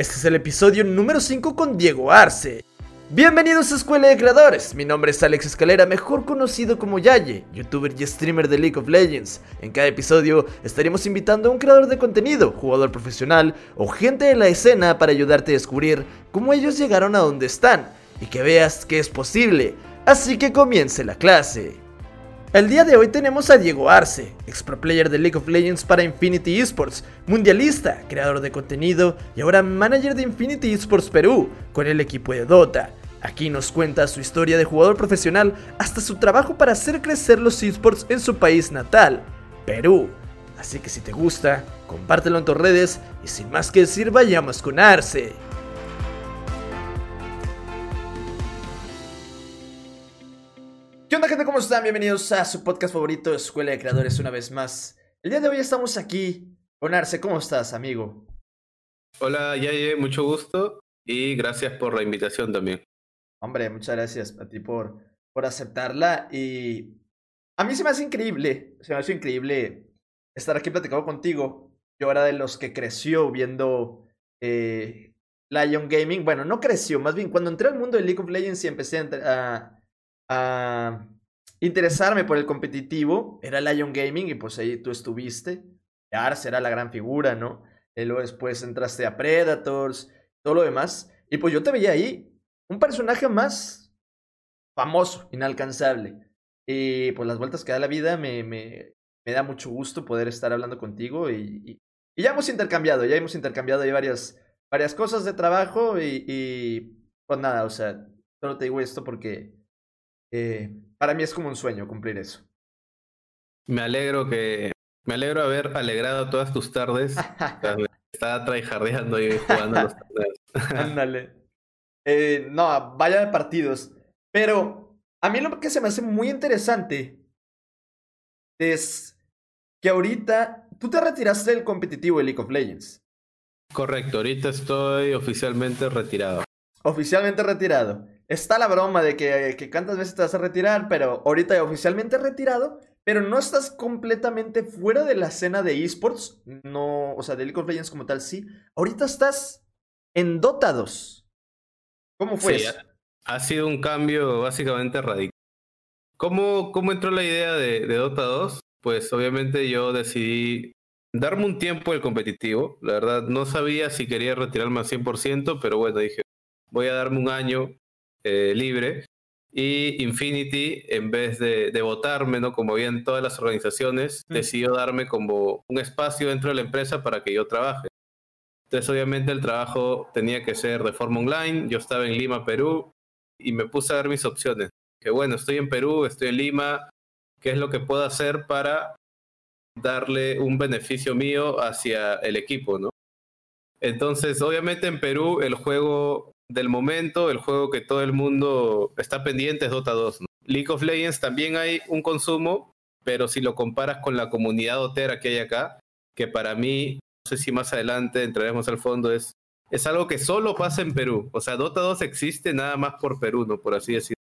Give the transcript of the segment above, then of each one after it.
Este es el episodio número 5 con Diego Arce. Bienvenidos a Escuela de Creadores, mi nombre es Alex Escalera, mejor conocido como Yaye, youtuber y streamer de League of Legends. En cada episodio estaremos invitando a un creador de contenido, jugador profesional o gente de la escena para ayudarte a descubrir cómo ellos llegaron a donde están y que veas que es posible. Así que comience la clase. El día de hoy tenemos a Diego Arce, ex pro player de League of Legends para Infinity Esports, mundialista, creador de contenido y ahora manager de Infinity Esports Perú con el equipo de Dota. Aquí nos cuenta su historia de jugador profesional hasta su trabajo para hacer crecer los esports en su país natal, Perú. Así que si te gusta, compártelo en tus redes y sin más que decir, vayamos con Arce. ¿Qué onda gente? ¿Cómo están? Bienvenidos a su podcast favorito, Escuela de Creadores, una vez más. El día de hoy estamos aquí con Arce. ¿Cómo estás, amigo? Hola, Yaye, mucho gusto y gracias por la invitación también. Hombre, muchas gracias a ti por, por aceptarla y a mí se me hace increíble, se me hace increíble estar aquí platicando contigo. Yo era de los que creció viendo eh, Lion Gaming. Bueno, no creció, más bien cuando entré al mundo de League of Legends y empecé a, a interesarme por el competitivo, era Lion Gaming y pues ahí tú estuviste. Arce era la gran figura, ¿no? Y luego después entraste a Predators, todo lo demás. Y pues yo te veía ahí, un personaje más famoso, inalcanzable. Y pues las vueltas que da la vida me, me, me da mucho gusto poder estar hablando contigo y, y, ya hemos intercambiado, ya hemos intercambiado ahí varias, varias cosas de trabajo y, y pues nada, o sea, solo te digo esto porque eh, para mí es como un sueño cumplir eso. Me alegro que. Me alegro haber alegrado todas tus tardes. Estaba tryhardeando y jugando los torneos. Ándale. Eh, no, vaya de partidos. Pero a mí lo que se me hace muy interesante es que ahorita tú te retiraste del competitivo de League of Legends. Correcto, ahorita estoy oficialmente retirado. Oficialmente retirado está la broma de que, que cuántas veces te vas a retirar, pero ahorita oficialmente retirado, pero no estás completamente fuera de la escena de esports, no, o sea, de League of Legends como tal, sí. Ahorita estás en Dota 2. ¿Cómo fue sí, eso? Ha sido un cambio básicamente radical. ¿Cómo, cómo entró la idea de, de Dota 2? Pues obviamente yo decidí darme un tiempo el competitivo. La verdad, no sabía si quería retirarme al 100%, pero bueno, dije, voy a darme un año eh, libre. Y Infinity, en vez de, de, votarme, ¿no? como habían todas las organizaciones, mm. decidió darme como un espacio dentro de la empresa para que yo trabaje. Entonces, obviamente, el trabajo tenía que ser de forma online. Yo estaba en Lima, Perú, y me puse a ver mis opciones. Que bueno, estoy en Perú, estoy en Lima, ¿qué es lo que puedo hacer para darle un beneficio mío hacia el equipo, ¿no? Entonces, obviamente en Perú el juego del momento, el juego que todo el mundo está pendiente es Dota 2. League of Legends también hay un consumo, pero si lo comparas con la comunidad dotera que hay acá, que para mí, no sé si más adelante entraremos al fondo, es, es algo que solo pasa en Perú. O sea, Dota 2 existe nada más por Perú, ¿no? Por así decirlo.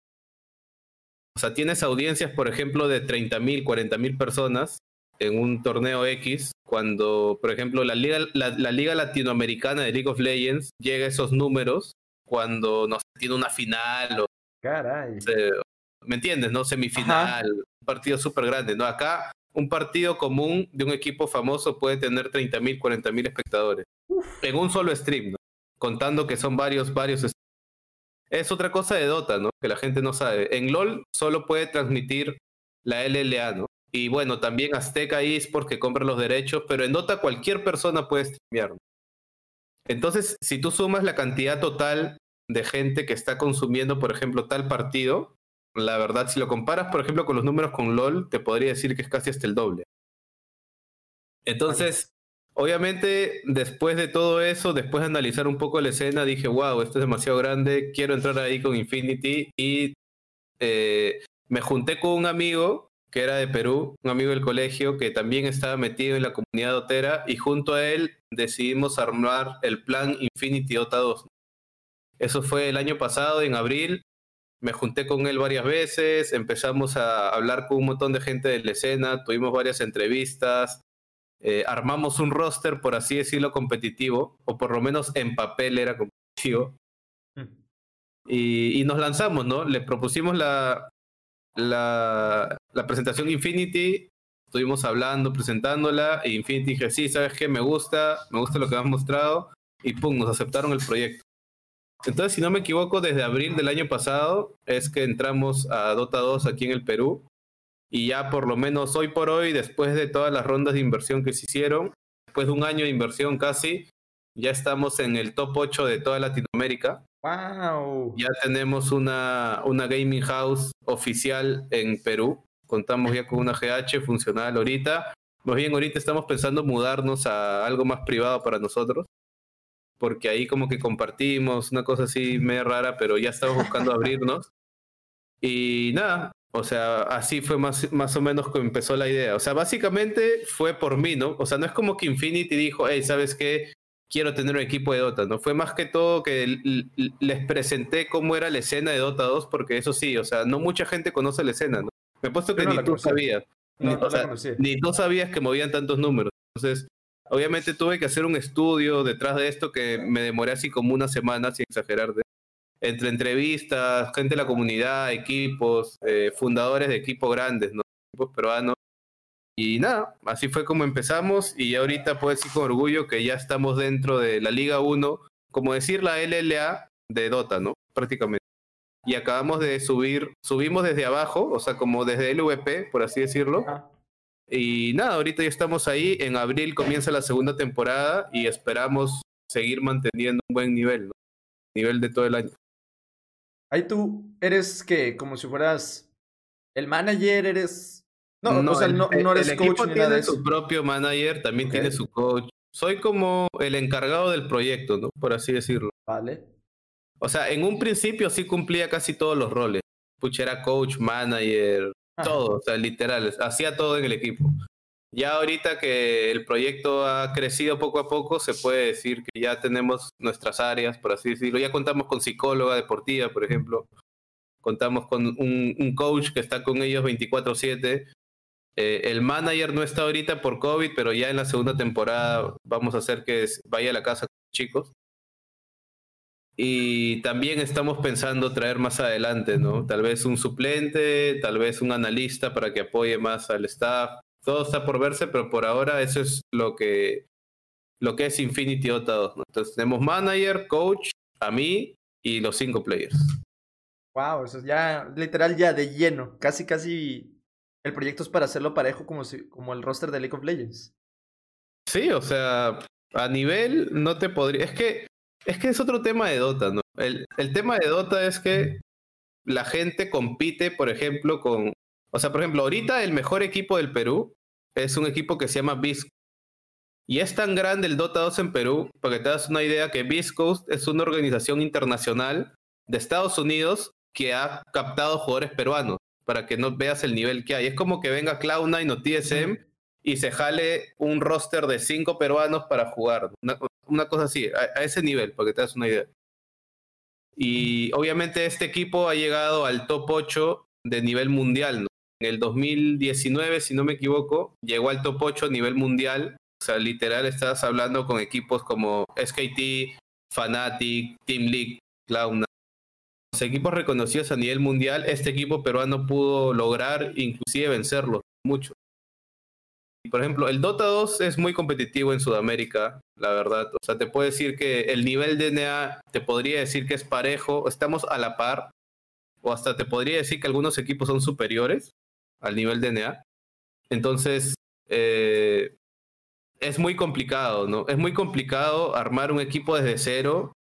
O sea, tienes audiencias, por ejemplo, de 30.000, 40.000 personas en un torneo X, cuando, por ejemplo, la liga, la, la liga latinoamericana de League of Legends llega a esos números cuando no tiene una final o Caray. ¿me entiendes? No semifinal, un partido súper grande, ¿no? Acá un partido común de un equipo famoso puede tener 30 mil, 40 mil espectadores en un solo stream, ¿no? Contando que son varios, varios. Es otra cosa de Dota, ¿no? Que la gente no sabe. En LOL solo puede transmitir la LLA, ¿no? Y bueno, también Azteca Esports que compra los derechos, pero en Dota cualquier persona puede streamear. ¿no? Entonces, si tú sumas la cantidad total de gente que está consumiendo, por ejemplo, tal partido, la verdad, si lo comparas, por ejemplo, con los números con LOL, te podría decir que es casi hasta el doble. Entonces, obviamente, después de todo eso, después de analizar un poco la escena, dije, wow, esto es demasiado grande, quiero entrar ahí con Infinity y eh, me junté con un amigo que era de Perú, un amigo del colegio que también estaba metido en la comunidad dotera y junto a él decidimos armar el plan Infinity Dota 2. Eso fue el año pasado, en abril. Me junté con él varias veces, empezamos a hablar con un montón de gente de la escena, tuvimos varias entrevistas, eh, armamos un roster, por así decirlo, competitivo, o por lo menos en papel era competitivo. Mm. Y, y nos lanzamos, ¿no? Le propusimos la, la, la, presentación Infinity, estuvimos hablando, presentándola, e Infinity dije, sí, ¿sabes qué? Me gusta, me gusta lo que has mostrado, y pum, nos aceptaron el proyecto. Entonces, si no me equivoco, desde abril del año pasado es que entramos a Dota 2 aquí en el Perú. Y ya por lo menos hoy por hoy, después de todas las rondas de inversión que se hicieron, después de un año de inversión casi, ya estamos en el top 8 de toda Latinoamérica. ¡Wow! Ya tenemos una, una gaming house oficial en Perú. Contamos ya con una GH funcional ahorita. Más bien, ahorita estamos pensando mudarnos a algo más privado para nosotros porque ahí como que compartimos una cosa así medio rara, pero ya estamos buscando abrirnos. Y nada, o sea, así fue más, más o menos que empezó la idea. O sea, básicamente fue por mí, ¿no? O sea, no es como que Infinity dijo, hey, ¿sabes qué? Quiero tener un equipo de Dota, ¿no? Fue más que todo que les presenté cómo era la escena de Dota 2, porque eso sí, o sea, no mucha gente conoce la escena, ¿no? Me he puesto que ni tú sabías. ni, ni tú sabías que movían tantos números. Entonces, Obviamente tuve que hacer un estudio detrás de esto que me demoré así como una semana, sin exagerar, entre entrevistas, gente de la comunidad, equipos, eh, fundadores de equipos grandes, ¿no? equipos peruanos. Y nada, así fue como empezamos y ahorita puedo decir con orgullo que ya estamos dentro de la Liga 1, como decir la LLA de Dota, ¿no? Prácticamente. Y acabamos de subir, subimos desde abajo, o sea, como desde LVP, por así decirlo. Y nada, ahorita ya estamos ahí. En abril comienza la segunda temporada y esperamos seguir manteniendo un buen nivel, ¿no? Nivel de todo el año. Ahí tú eres que como si fueras el manager, eres. No, no, o sea, no, eres el coach tiene su propio manager, también tiene su coach. Soy como el encargado del proyecto, ¿no? Por así decirlo. Vale. O sea, en un principio sí cumplía casi todos los roles. Pucha, era coach, manager, todo, o sea, literal, hacía todo en el equipo. Ya ahorita que el proyecto ha crecido poco a poco, se puede decir que ya tenemos nuestras áreas, por así decirlo. Ya contamos con psicóloga deportiva, por ejemplo. Contamos con un, coach que está con ellos 24/7. Eh, el manager no está ahorita por COVID, pero ya en la segunda temporada vamos a hacer que vaya a la casa con los chicos. Y también estamos pensando traer más adelante, ¿no? Tal vez un suplente, tal vez un analista para que apoye más al staff. Todo está por verse, pero por ahora eso es lo que, lo que es Infinity Dota 2. ¿no? Entonces tenemos manager, coach, a mí y los cinco players. Wow, eso es ya literal ya de lleno. Casi, casi el proyecto es para hacerlo parejo como, si, como el roster de League of Legends. Sí, o sea, a nivel no te podría... Es que es que es otro tema de Dota, ¿no? El, el tema de Dota es que la gente compite, por ejemplo, con... O sea, por ejemplo, ahorita el mejor equipo del Perú es un equipo que se llama Beast. Y es tan grande el Dota 2 en Perú, para que te das una idea, que Coast es una organización internacional de Estados Unidos que ha captado jugadores peruanos, para que no veas el nivel que hay. Es como que venga Cloud9 o TSM y se jale un roster de cinco peruanos para jugar. Una, cosa así, a, ese nivel, para que te das una idea. Y obviamente este equipo ha llegado al top 8 de nivel mundial. En el 2019, si no me equivoco, llegó al top 8 a nivel mundial. O sea, literal estás hablando con equipos como SKT, Fnatic, Team League, Cloud9. Los equipos reconocidos a nivel mundial, este equipo peruano pudo lograr inclusive vencerlos mucho. Por ejemplo, el Dota 2 es muy competitivo en Sudamérica, la verdad. O sea, te puedo decir que el nivel de te podría decir que es parejo, estamos a la par, o hasta te podría decir que algunos equipos son superiores al nivel de. Entonces, eh, es muy complicado, ¿no? Es muy complicado armar un equipo desde cero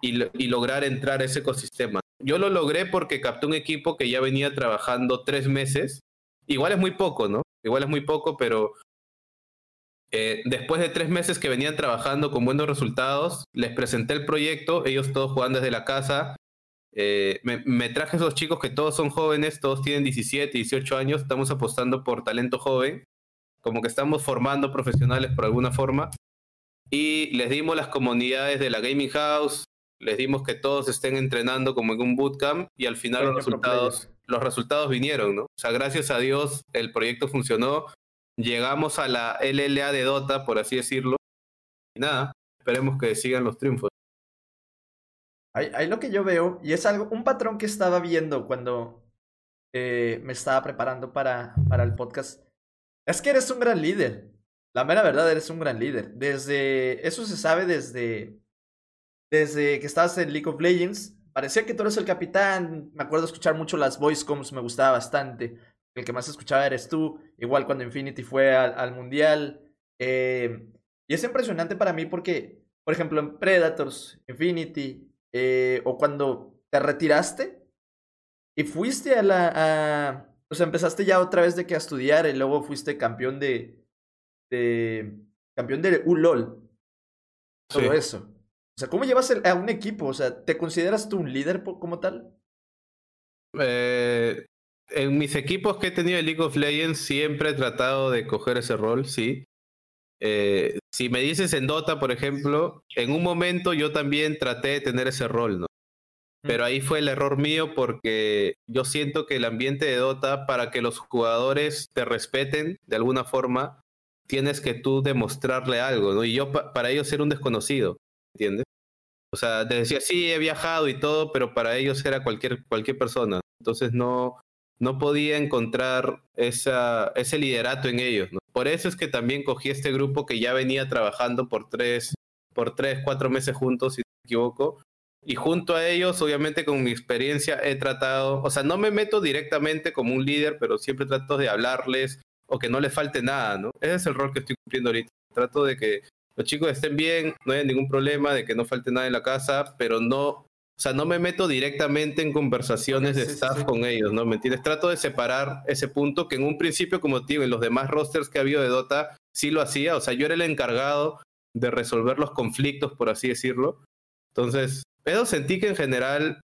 y, y lograr entrar a ese ecosistema. Yo lo logré porque capté un equipo que ya venía trabajando tres meses. Igual es muy poco, ¿no? Igual es muy poco, pero eh, después de tres meses que venían trabajando con buenos resultados, les presenté el proyecto, ellos todos juegan desde la casa. Eh, me, traje a esos chicos que todos son jóvenes, todos tienen 17, 18 años, estamos apostando por talento joven, como que estamos formando profesionales por alguna forma. Y les dimos las comunidades de la Gaming House, les dimos que todos estén entrenando como en un bootcamp y al final los resultados, los resultados vinieron, ¿no? O sea, gracias a Dios el proyecto funcionó llegamos a la LLA de Dota, por así decirlo. Y nada, esperemos que sigan los triunfos. Hay, lo que yo veo, y es algo, un patrón que estaba viendo cuando eh, me estaba preparando para, para el podcast. Es que eres un gran líder. La mera verdad, eres un gran líder. Desde. Eso se sabe desde. Desde que estabas en League of Legends. Parecía que tú eres el capitán. Me acuerdo escuchar mucho las voice coms, me gustaba bastante. El que más escuchaba eres tú. Igual cuando Infinity fue al, mundial. Eh, y es impresionante para mí porque, por ejemplo, en Predators, Infinity, eh, o cuando te retiraste y fuiste a la... A, o sea, empezaste ya otra vez de que a estudiar y luego fuiste campeón de... de campeón de ULOL. Todo eso. O sea, ¿cómo llevas a un equipo? O sea, ¿te consideras tú un líder como tal? Eh, en mis equipos que he tenido en League of Legends siempre he tratado de coger ese rol, sí. Eh, si me dices en Dota, por ejemplo, en un momento yo también traté de tener ese rol, ¿no? Pero ahí fue el error mío porque yo siento que el ambiente de Dota, para que los jugadores te respeten de alguna forma, tienes que tú demostrarle algo, ¿no? Y yo para ellos era un desconocido, ¿entiendes? O sea, te decía, sí, he viajado y todo, pero para ellos era cualquier, cualquier persona. Entonces no, no podía encontrar esa, ese liderato en ellos. Por eso es que también cogí este grupo que ya venía trabajando por tres, por tres, cuatro meses juntos, si no me equivoco. Y junto a ellos, obviamente con mi experiencia, he tratado, o sea, no me meto directamente como un líder, pero siempre trato de hablarles o que no les falte nada, ¿no? Ese es el rol que estoy cumpliendo ahorita. Trato de que los chicos estén bien, no haya ningún problema, de que no falte nada en la casa, pero no o sea, no me meto directamente en conversaciones de staff con ellos, ¿no? ¿Me entiendes? Trato de separar ese punto que en un principio, como te digo, en los demás rosters que ha habido de Dota, sí lo hacía. O sea, yo era el encargado de resolver los conflictos, por así decirlo. Entonces, pero sentí que en general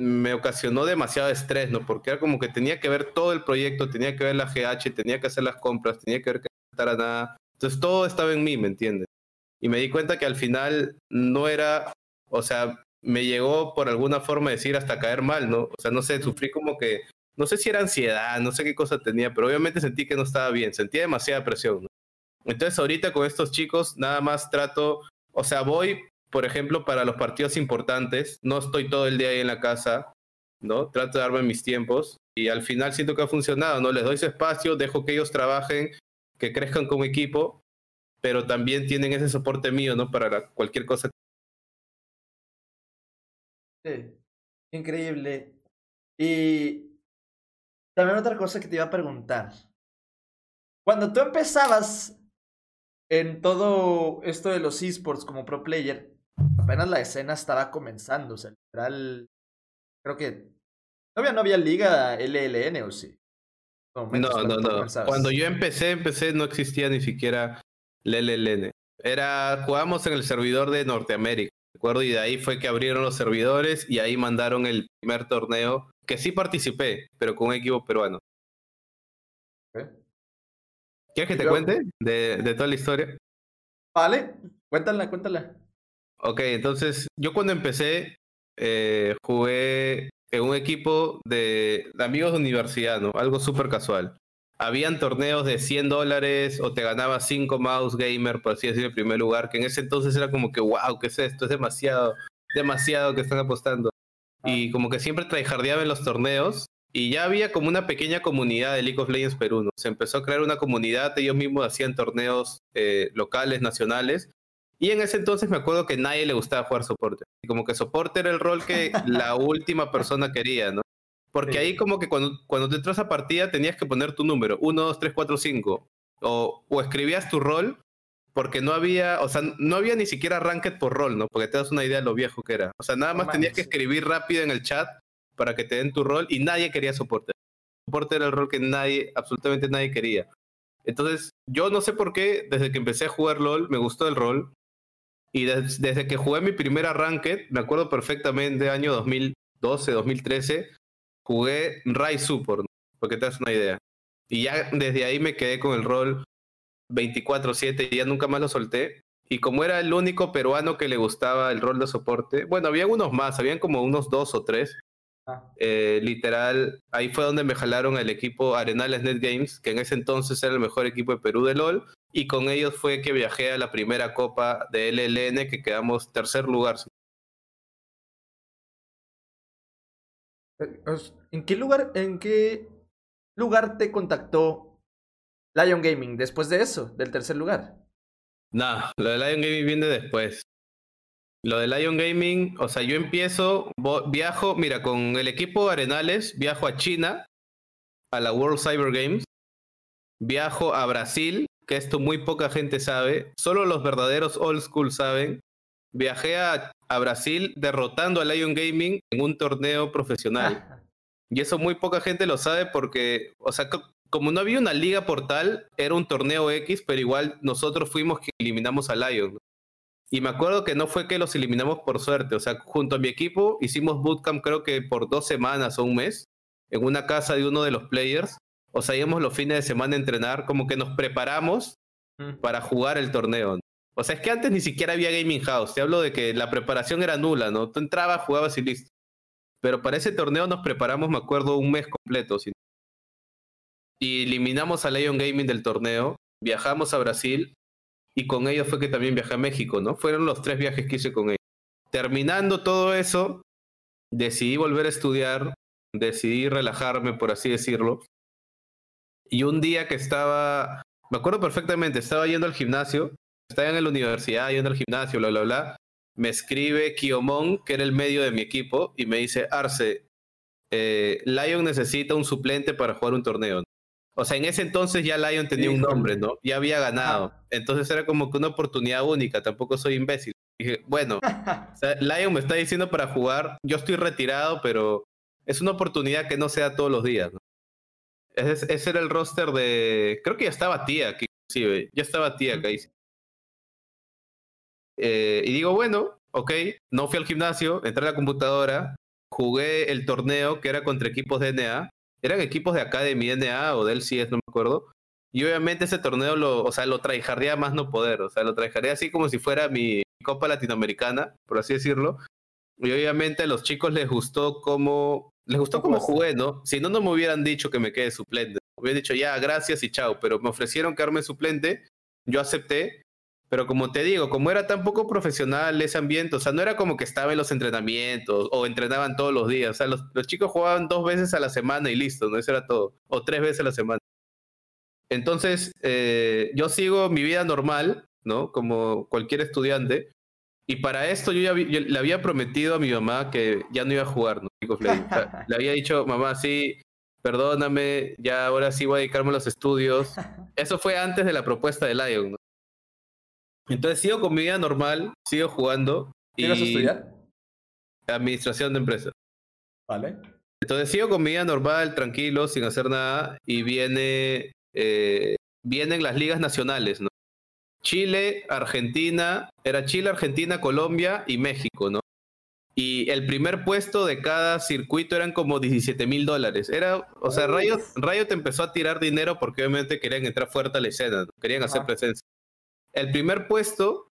me ocasionó demasiado estrés, ¿no? Porque era como que tenía que ver todo el proyecto, tenía que ver la GH, tenía que hacer las compras, tenía que ver que no a nada. Entonces todo estaba en mí, ¿me entiendes? Y me di cuenta que al final no era, o sea, me llegó por alguna forma decir hasta caer mal, ¿no? O sea, no sé, sufrí como que, no sé si era ansiedad, no sé qué cosa tenía, pero obviamente sentí que no estaba bien, sentía demasiada presión, ¿no? Entonces ahorita con estos chicos nada más trato, o sea, voy, por ejemplo, para los partidos importantes, no estoy todo el día ahí en la casa, ¿no? Trato de darme mis tiempos y al final siento que ha funcionado, ¿no? Les doy su espacio, dejo que ellos trabajen, que crezcan como equipo, pero también tienen ese soporte mío, ¿no? Para cualquier cosa Sí, increíble. Y también otra cosa que te iba a preguntar. Cuando tú empezabas en todo esto de los esports como pro player, apenas la escena estaba comenzando. O sea, literal, creo que todavía no había liga LLN o sí. No, no, no. Cuando yo empecé, empecé, no existía ni siquiera LLN. Era, jugábamos en el servidor de Norteamérica acuerdo, y de ahí fue que abrieron los servidores y ahí mandaron el primer torneo, que sí participé, pero con un equipo peruano. ¿Quieres que te cuente de, de, toda la historia? Vale, cuéntala, cuéntala. Ok, entonces yo cuando empecé eh, jugué en un equipo de, de amigos de universidad, ¿no? Algo súper casual habían torneos de 100 dólares o te ganaba 5 mouse gamer, por así decirlo, en primer lugar, que en ese entonces era como que, wow, ¿qué es esto? Es demasiado, demasiado que están apostando. Y como que siempre tryhardeaba en los torneos y ya había como una pequeña comunidad de League of Legends Perú. Se empezó a crear una comunidad, ellos mismos hacían torneos eh, locales, nacionales. Y en ese entonces me acuerdo que nadie le gustaba jugar soporte. Y como que soporte era el rol que la última persona quería, ¿no? Porque ahí como que cuando, cuando te entras a partida tenías que poner tu número, 1, 2, 3, 4, 5. O, o escribías tu rol, porque no había, o sea, no había ni siquiera ranked por rol, ¿no? Porque te das una idea de lo viejo que era. O sea, nada más tenías que escribir rápido en el chat para que te den tu rol y nadie quería soporte. Soporte era el rol que nadie, absolutamente nadie quería. Entonces, yo no sé por qué, desde que empecé a jugar LOL, me gustó el rol. Y desde que jugué mi primera ranked, me acuerdo perfectamente, año 2012, 2013, jugué Rise Support, porque te das una idea. Y ya desde ahí me quedé con el rol 24-7 y ya nunca más lo solté. Y como era el único peruano que le gustaba el rol de soporte, bueno, había unos más, habían como unos dos o tres, Ah. Eh, literal, ahí fue donde me jalaron el equipo Arenales Net Games, que en ese entonces era el mejor equipo de Perú de LOL, y con ellos fue que viajé a la primera copa de LLN, que quedamos tercer lugar. ¿En qué lugar, en qué lugar te contactó Lion Gaming después de eso, del tercer lugar? No, lo de Lion Gaming viene después. Lo de Lion Gaming, o sea, yo empiezo, viajo, mira, con el equipo Arenales, viajo a China, a la World Cyber Games, viajo a Brasil, que esto muy poca gente sabe, solo los verdaderos old school saben. Viajé a, a Brasil derrotando a Lion Gaming en un torneo profesional. y eso muy poca gente lo sabe porque, o sea, como no había una liga portal, era un torneo X, pero igual nosotros fuimos que eliminamos a Lion. Y me acuerdo que no fue que los eliminamos por suerte, o sea, junto a mi equipo hicimos bootcamp creo que por dos semanas o un mes en una casa de uno de los players. O sea, íbamos los fines de semana a entrenar, como que nos preparamos mm. para jugar el torneo. O sea, es que antes ni siquiera había Gaming House. Te hablo de que la preparación era nula, ¿no? Tú entrabas, jugabas y listo. Pero para ese torneo nos preparamos, me acuerdo, un mes completo. Y eliminamos a Lion Gaming del torneo, viajamos a Brasil y con ellos fue que también viajé a México, ¿no? Fueron los tres viajes que hice con ellos. Terminando todo eso, decidí volver a estudiar, decidí relajarme, por así decirlo. Y un día que estaba, me acuerdo perfectamente, estaba yendo al gimnasio, estaba en la universidad, yendo al gimnasio, bla, bla, bla. Me escribe Kiomon, que era el medio de mi equipo, y me dice, Arce, eh, Lion necesita un suplente para jugar un torneo. O sea, en ese entonces ya Lion tenía un nombre, ¿no? Ya había ganado. Entonces era como que una oportunidad única, tampoco soy imbécil. Dije, bueno, Lion me está diciendo para jugar, yo estoy retirado, pero es una oportunidad que no se da todos los días, ¿no? Ese, era el roster de... Creo que ya estaba tía aquí, inclusive. Ya estaba tía acá. Eh, y digo, bueno, ok, no fui al gimnasio, entré a la computadora, jugué el torneo que era contra equipos de NA eran equipos de acá de mi DNA o del CS, no me acuerdo. Y obviamente ese torneo lo, o sea, lo más no poder, o sea, lo traijaría así como si fuera mi Copa Latinoamericana, por así decirlo. Y obviamente a los chicos les gustó cómo, les gustó cómo jugué, ¿no? Si no, no me hubieran dicho que me quede suplente. Me hubieran dicho ya, gracias y chao, pero me ofrecieron quedarme suplente, yo acepté pero como te digo, como era tan poco profesional ese ambiente, o sea, no era como que estaba en los entrenamientos o entrenaban todos los días. O sea, los, chicos jugaban dos veces a la semana y listo, ¿no? Eso era todo. O tres veces a la semana. Entonces, eh, yo sigo mi vida normal, ¿no? Como cualquier estudiante. Y para esto yo ya le había prometido a mi mamá que ya no iba a jugar, ¿no? le había dicho, mamá, sí, perdóname, ya ahora sí voy a dedicarme a los estudios. Eso fue antes de la propuesta de Lion, ¿no? Entonces sigo con mi vida normal, sigo jugando. ¿Qué vas a estudiar? Administración de empresas. Vale. Entonces sigo con mi vida normal, tranquilo, sin hacer nada, y viene, eh, vienen las ligas nacionales, ¿no? Chile, Argentina, era Chile, Argentina, Colombia y México, ¿no? Y el primer puesto de cada circuito eran como 17 mil dólares. Era, o sea, Riot, Riot empezó a tirar dinero porque obviamente querían entrar fuerte a la escena, querían hacer presencia el primer puesto,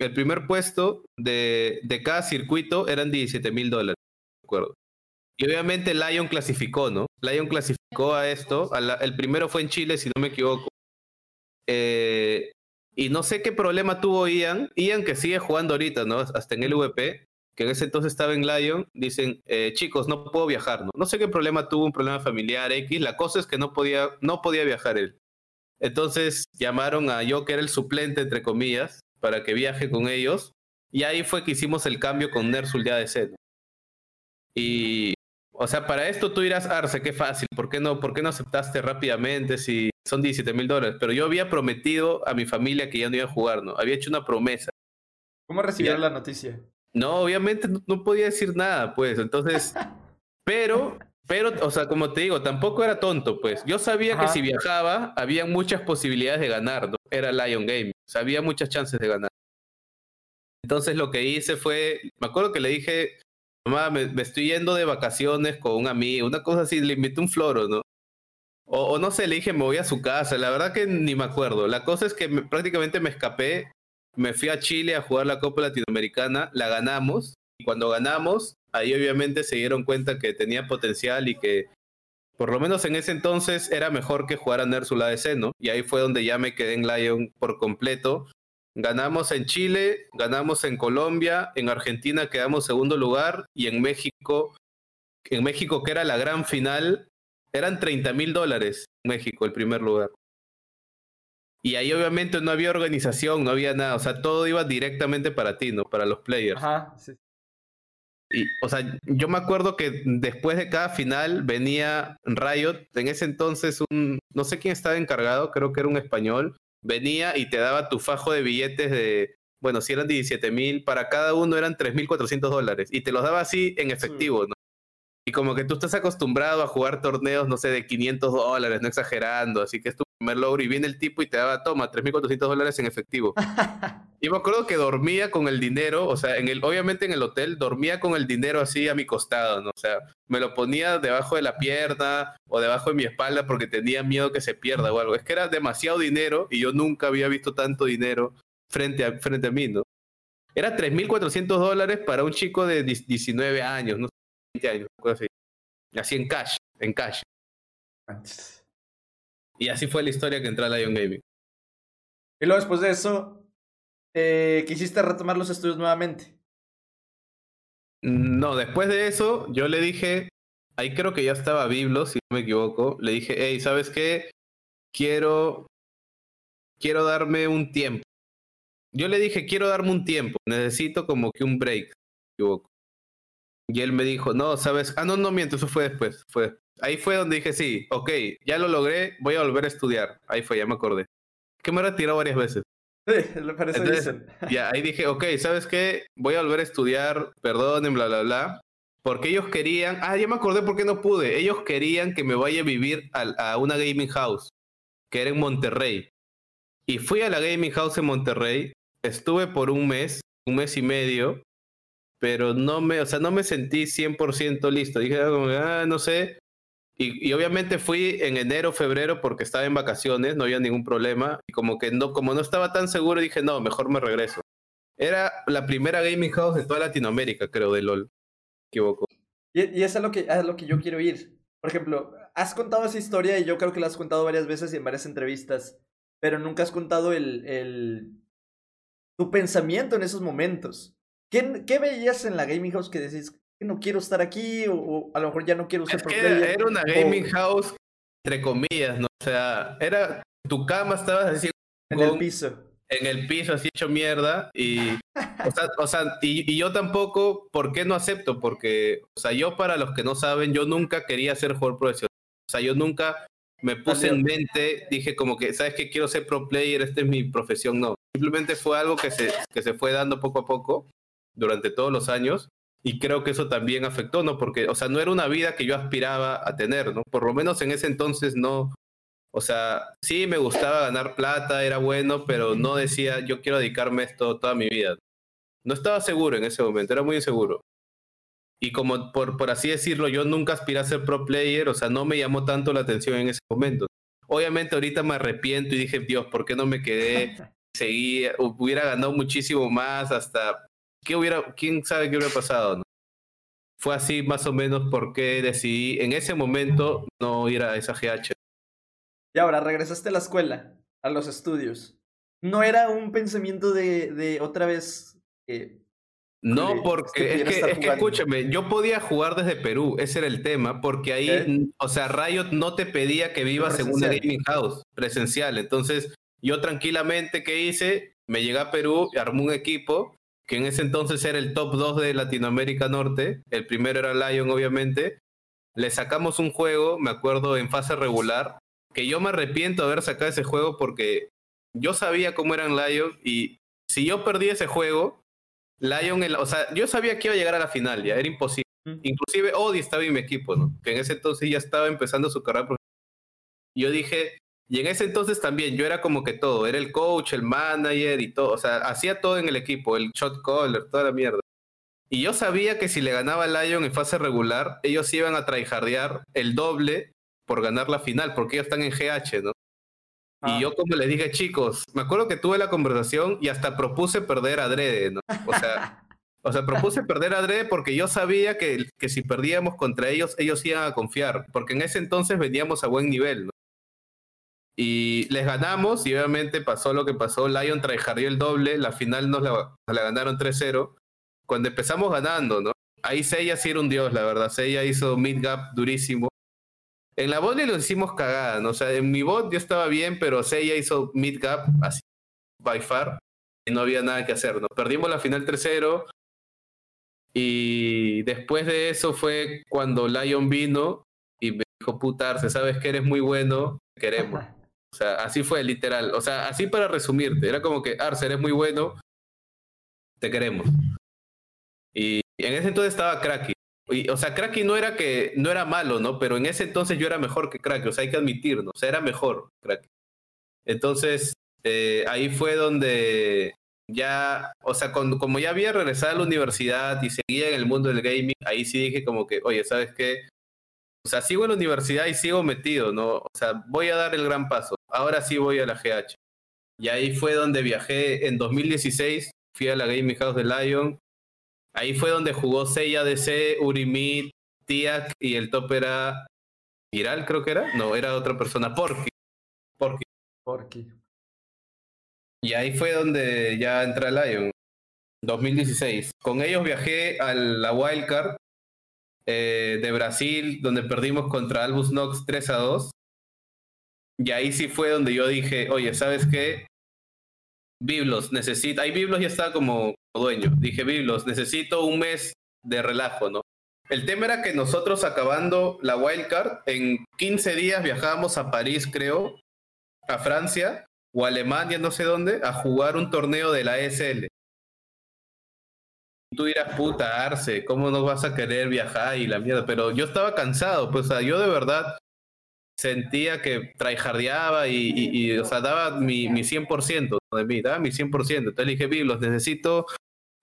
el primer puesto de, cada circuito eran 17 mil dólares, acuerdo. Y obviamente Lion clasificó, ¿no? Lion clasificó a esto. el primero fue en Chile, si no me equivoco. Eh, y no sé qué problema tuvo Ian. Ian que sigue jugando ahorita, ¿no? Hasta en el VP, que en ese entonces estaba en Lion. Dicen, eh, chicos, no puedo viajar, ¿no? No sé qué problema tuvo, un problema familiar X. La cosa es que no podía, no podía viajar él. Entonces llamaron a yo, que era el suplente, entre comillas, para que viaje con ellos. Y ahí fue que hicimos el cambio con Nersul ya de set. Y, o sea, para esto tú dirás, Arce, qué fácil, ¿por qué no, por qué no aceptaste rápidamente si son 17 mil dólares? Pero yo había prometido a mi familia que ya no iba a jugar, ¿no? Había hecho una promesa. ¿Cómo recibieron la noticia? No, obviamente no podía decir nada, pues. Entonces, pero pero, o sea, como te digo, tampoco era tonto, pues. Yo sabía que si viajaba, había muchas posibilidades de ganar, ¿no? Era Lion Game. O sea, había muchas chances de ganar. Entonces lo que hice fue, me acuerdo que le dije, mamá, me, estoy yendo de vacaciones con un amigo, una cosa así, le invité un floro, ¿no? O, no sé, le dije, me voy a su casa, la verdad que ni me acuerdo. La cosa es que prácticamente me escapé, me fui a Chile a jugar la Copa Latinoamericana, la ganamos, y cuando ganamos, ahí obviamente se dieron cuenta que tenía potencial y que por lo menos en ese entonces era mejor que jugar a Nersul ADC, ¿no? Y ahí fue donde ya me quedé en Lion por completo. Ganamos en Chile, ganamos en Colombia, en Argentina quedamos segundo lugar y en México, en México que era la gran final, eran 30 mil dólares México el primer lugar. Y ahí obviamente no había organización, no había nada, o sea, todo iba directamente para ti, ¿no? Para los players. Ajá, sí. Y, o sea, yo me acuerdo que después de cada final venía Riot, en ese entonces un, no sé quién estaba encargado, creo que era un español, venía y te daba tu fajo de billetes de, bueno, si eran 17 mil, para cada uno eran 3.400 dólares, y te los daba así en efectivo, ¿no? Y como que tú estás acostumbrado a jugar torneos, no sé, de 500 dólares, no exagerando, así que es tu primer logro y viene el tipo y te daba, toma, 3.400 dólares en efectivo. y me acuerdo que dormía con el dinero, o sea, en el, obviamente en el hotel, dormía con el dinero así a mi costado, ¿no? O sea, me lo ponía debajo de la pierna o debajo de mi espalda porque tenía miedo que se pierda o algo. Es que era demasiado dinero y yo nunca había visto tanto dinero frente a, frente a mí, ¿no? Era 3.400 dólares para un chico de 19 años, no 20 años, así. Así en cash, en cash. Y así fue la historia que entró a Lion Gaming. Y luego después de eso, eh, quisiste retomar los estudios nuevamente. No, después de eso, yo le dije, ahí creo que ya estaba Biblo, si no me equivoco. Le dije, hey, ¿sabes qué? Quiero, quiero darme un tiempo. Yo le dije, quiero darme un tiempo, necesito como que un break, me equivoco. Y él me dijo, no, ¿sabes? Ah, no, no miento, eso fue después. Fue. Ahí fue donde dije, sí, ok, ya lo logré, voy a volver a estudiar. Ahí fue, ya me acordé. Que me he retirado varias veces. Sí, lo parece dicen. Ya, ahí dije, ok, ¿sabes qué? Voy a volver a estudiar, perdonen, bla, bla, bla. Porque ellos querían, ah, ya me acordé por qué no pude. Ellos querían que me vaya a vivir a, a una gaming house, que era en Monterrey. Y fui a la gaming house en Monterrey, estuve por un mes, un mes y medio, pero no me, o sea, no me sentí 100% listo. Dije, ah, no sé. Y, y, obviamente fui en enero, febrero, porque estaba en vacaciones, no había ningún problema. Y como que no, como no estaba tan seguro, dije, no, mejor me regreso. Era la primera gaming house de toda Latinoamérica, creo, de LOL. Me equivoco. Y, y es lo, que, es lo que yo quiero ir. Por ejemplo, has contado esa historia y yo creo que la has contado varias veces y en varias entrevistas, pero nunca has contado el, el tu pensamiento en esos momentos. ¿Qué, ¿Qué, veías en la gaming house que decís que no quiero estar aquí o, o a lo mejor ya no quiero ser es que era, era, una gaming o... house entre comillas, ¿no? O sea, era tu cama estabas así en con, el piso. En el piso así hecho mierda y o sea, o sea y, y, yo tampoco, ¿por qué no acepto? Porque o sea, yo para los que no saben, yo nunca quería ser jugador profesional. O sea, yo nunca me puse en mente, dije como que, ¿sabes qué? Quiero ser pro player, esta es mi profesión, no. Simplemente fue algo que se, que se fue dando poco a poco durante todos los años y creo que eso también afectó, ¿no? Porque, o sea, no era una vida que yo aspiraba a tener, ¿no? Por lo menos en ese entonces no, o sea, sí me gustaba ganar plata, era bueno, pero no decía, yo quiero dedicarme a esto toda mi vida. No estaba seguro en ese momento, era muy inseguro. Y como por, por así decirlo, yo nunca aspiré a ser pro player, o sea, no me llamó tanto la atención en ese momento. Obviamente ahorita me arrepiento y dije, Dios, ¿por qué no me quedé? Seguí, hubiera ganado muchísimo más, hasta ¿qué hubiera, quién sabe qué hubiera pasado? ¿no? Fue así más o menos porque decidí en ese momento no ir a esa GH. Y ahora regresaste a la escuela, a los estudios. ¿No era un pensamiento de, de otra vez? Eh, no, porque es que, es que, escúchame, yo podía jugar desde Perú, ese era el tema, porque ahí, ¿Eh? o sea, Riot no te pedía que vivas en una gaming house presencial. Entonces, yo tranquilamente, ¿qué hice? Me llegué a Perú, armé un equipo que en ese entonces era el top 2 de Latinoamérica Norte. El primero era Lion, obviamente. Le sacamos un juego, me acuerdo, en fase regular, que yo me arrepiento de haber sacado ese juego porque yo sabía cómo eran Lion y si yo perdí ese juego, Lion, o sea, yo sabía que iba a llegar a la final, ya era imposible. Inclusive Odi estaba en mi equipo, ¿no? Que en ese entonces ya estaba empezando su carrera Yo dije, y en ese entonces también yo era como que todo, era el coach, el manager y todo, o sea, hacía todo en el equipo, el shot caller, toda la mierda. Y yo sabía que si le ganaba a Lion en fase regular, ellos iban a tryhardear el doble por ganar la final, porque ellos están en GH, ¿no? Ah. Y yo como les dije, chicos, me acuerdo que tuve la conversación y hasta propuse perder a Drede, ¿no? O sea, O sea, propuse perder a Dre porque yo sabía que, que si perdíamos contra ellos, ellos iban a confiar. Porque en ese entonces veníamos a buen nivel, ¿no? Y les ganamos y obviamente pasó lo que pasó. Lion tryhardió el doble, la final nos la, ganaron 3-0. Cuando empezamos ganando, ¿no? Ahí Seiya sí era un dios, la verdad. Seiya hizo mid gap durísimo. En la bot lo hicimos cagada, ¿no? O sea, en mi bot yo estaba bien, pero Seiya hizo mid gap así, by far, y no había nada que hacer, ¿no? Perdimos la final 3-0. Y después de eso fue cuando Lion vino y me dijo, putarse, sabes que eres muy bueno, queremos. Sea, así fue, literal. O sea, así para resumirte. Era como que, Arce, eres muy bueno, te queremos. Y en ese entonces estaba Cracky. Y, o sea, Cracky no era que no era malo, ¿no? Pero en ese entonces yo era mejor que Cracky. O sea, hay que admitirlo. O sea, era mejor Cracky. Entonces, eh, ahí fue donde ya, o sea, cuando, como ya había regresado a la universidad y seguía en el mundo del gaming, ahí sí dije como que, oye, ¿sabes qué? O sea, sigo en la universidad y sigo metido, ¿no? O sea, voy a dar el gran paso. Ahora sí voy a la GH. Y ahí fue donde viajé en 2016, fui a la Gaming House de Lion. Ahí fue donde jugó Seiya DC, Urimit, Tiak y el top era Viral, creo que era. No, era otra persona, Porky. Porky. Porky. Y ahí fue donde ya entré a Lion. 2016. Con ellos viajé a la Wildcard eh, de Brasil, donde perdimos contra Albus Nox 3 a 2. Y ahí sí fue donde yo dije, oye, ¿sabes qué? Biblos, necesito. Ahí Biblos ya estaba como dueño. Dije, Biblos, necesito un mes de relajo, ¿no? El tema era que nosotros acabando la wildcard, en 15 días viajábamos a París, creo, a Francia o Alemania, no sé dónde, a jugar un torneo de la ESL. Tú dirás, puta, Arce, ¿cómo no vas a querer viajar y la mierda? Pero yo estaba cansado, pues, o sea, yo de verdad sentía que y, y, y, o sea, daba mi, mi 100% de mí, daba mi 100%. Entonces le dije, Biblos, necesito,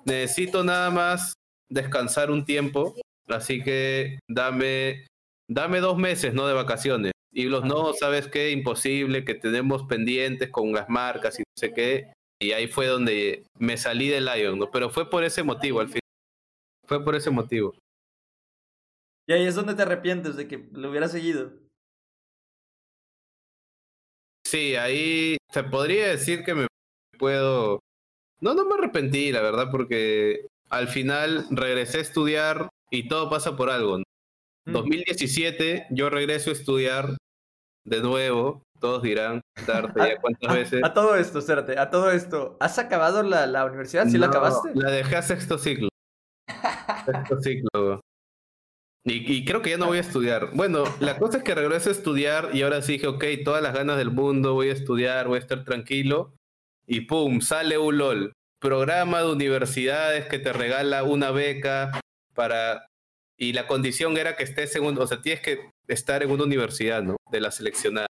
necesito nada más descansar un tiempo, así que dame, dame dos meses, ¿no? De vacaciones. Y los no, ¿sabes qué? Imposible, que tenemos pendientes con las marcas y no sé qué. Y ahí fue donde me salí del Lion, ¿no? Pero fue por ese motivo, al fin. Fue por ese motivo. Y ahí es donde te arrepientes de que lo hubiera seguido. Sí, ahí se podría decir que me puedo... No, no me arrepentí, la verdad, porque al final regresé a estudiar y todo pasa por algo. ¿no? Mm. 2017 yo regreso a estudiar de nuevo. Todos dirán, darte ya cuántas a, veces. A, todo esto, espérate, a todo esto. ¿Has acabado la, la universidad? ¿Sí no, la acabaste? La dejé a sexto ciclo. sexto ciclo. Y, y, creo que ya no voy a estudiar. Bueno, la cosa es que regreso a estudiar y ahora sí dije, ok, todas las ganas del mundo, voy a estudiar, voy a estar tranquilo. Y pum, sale un LOL. Programa de universidades que te regala una beca para... Y la condición era que estés en un... O sea, tienes que estar en una universidad, ¿no? De la seleccionada.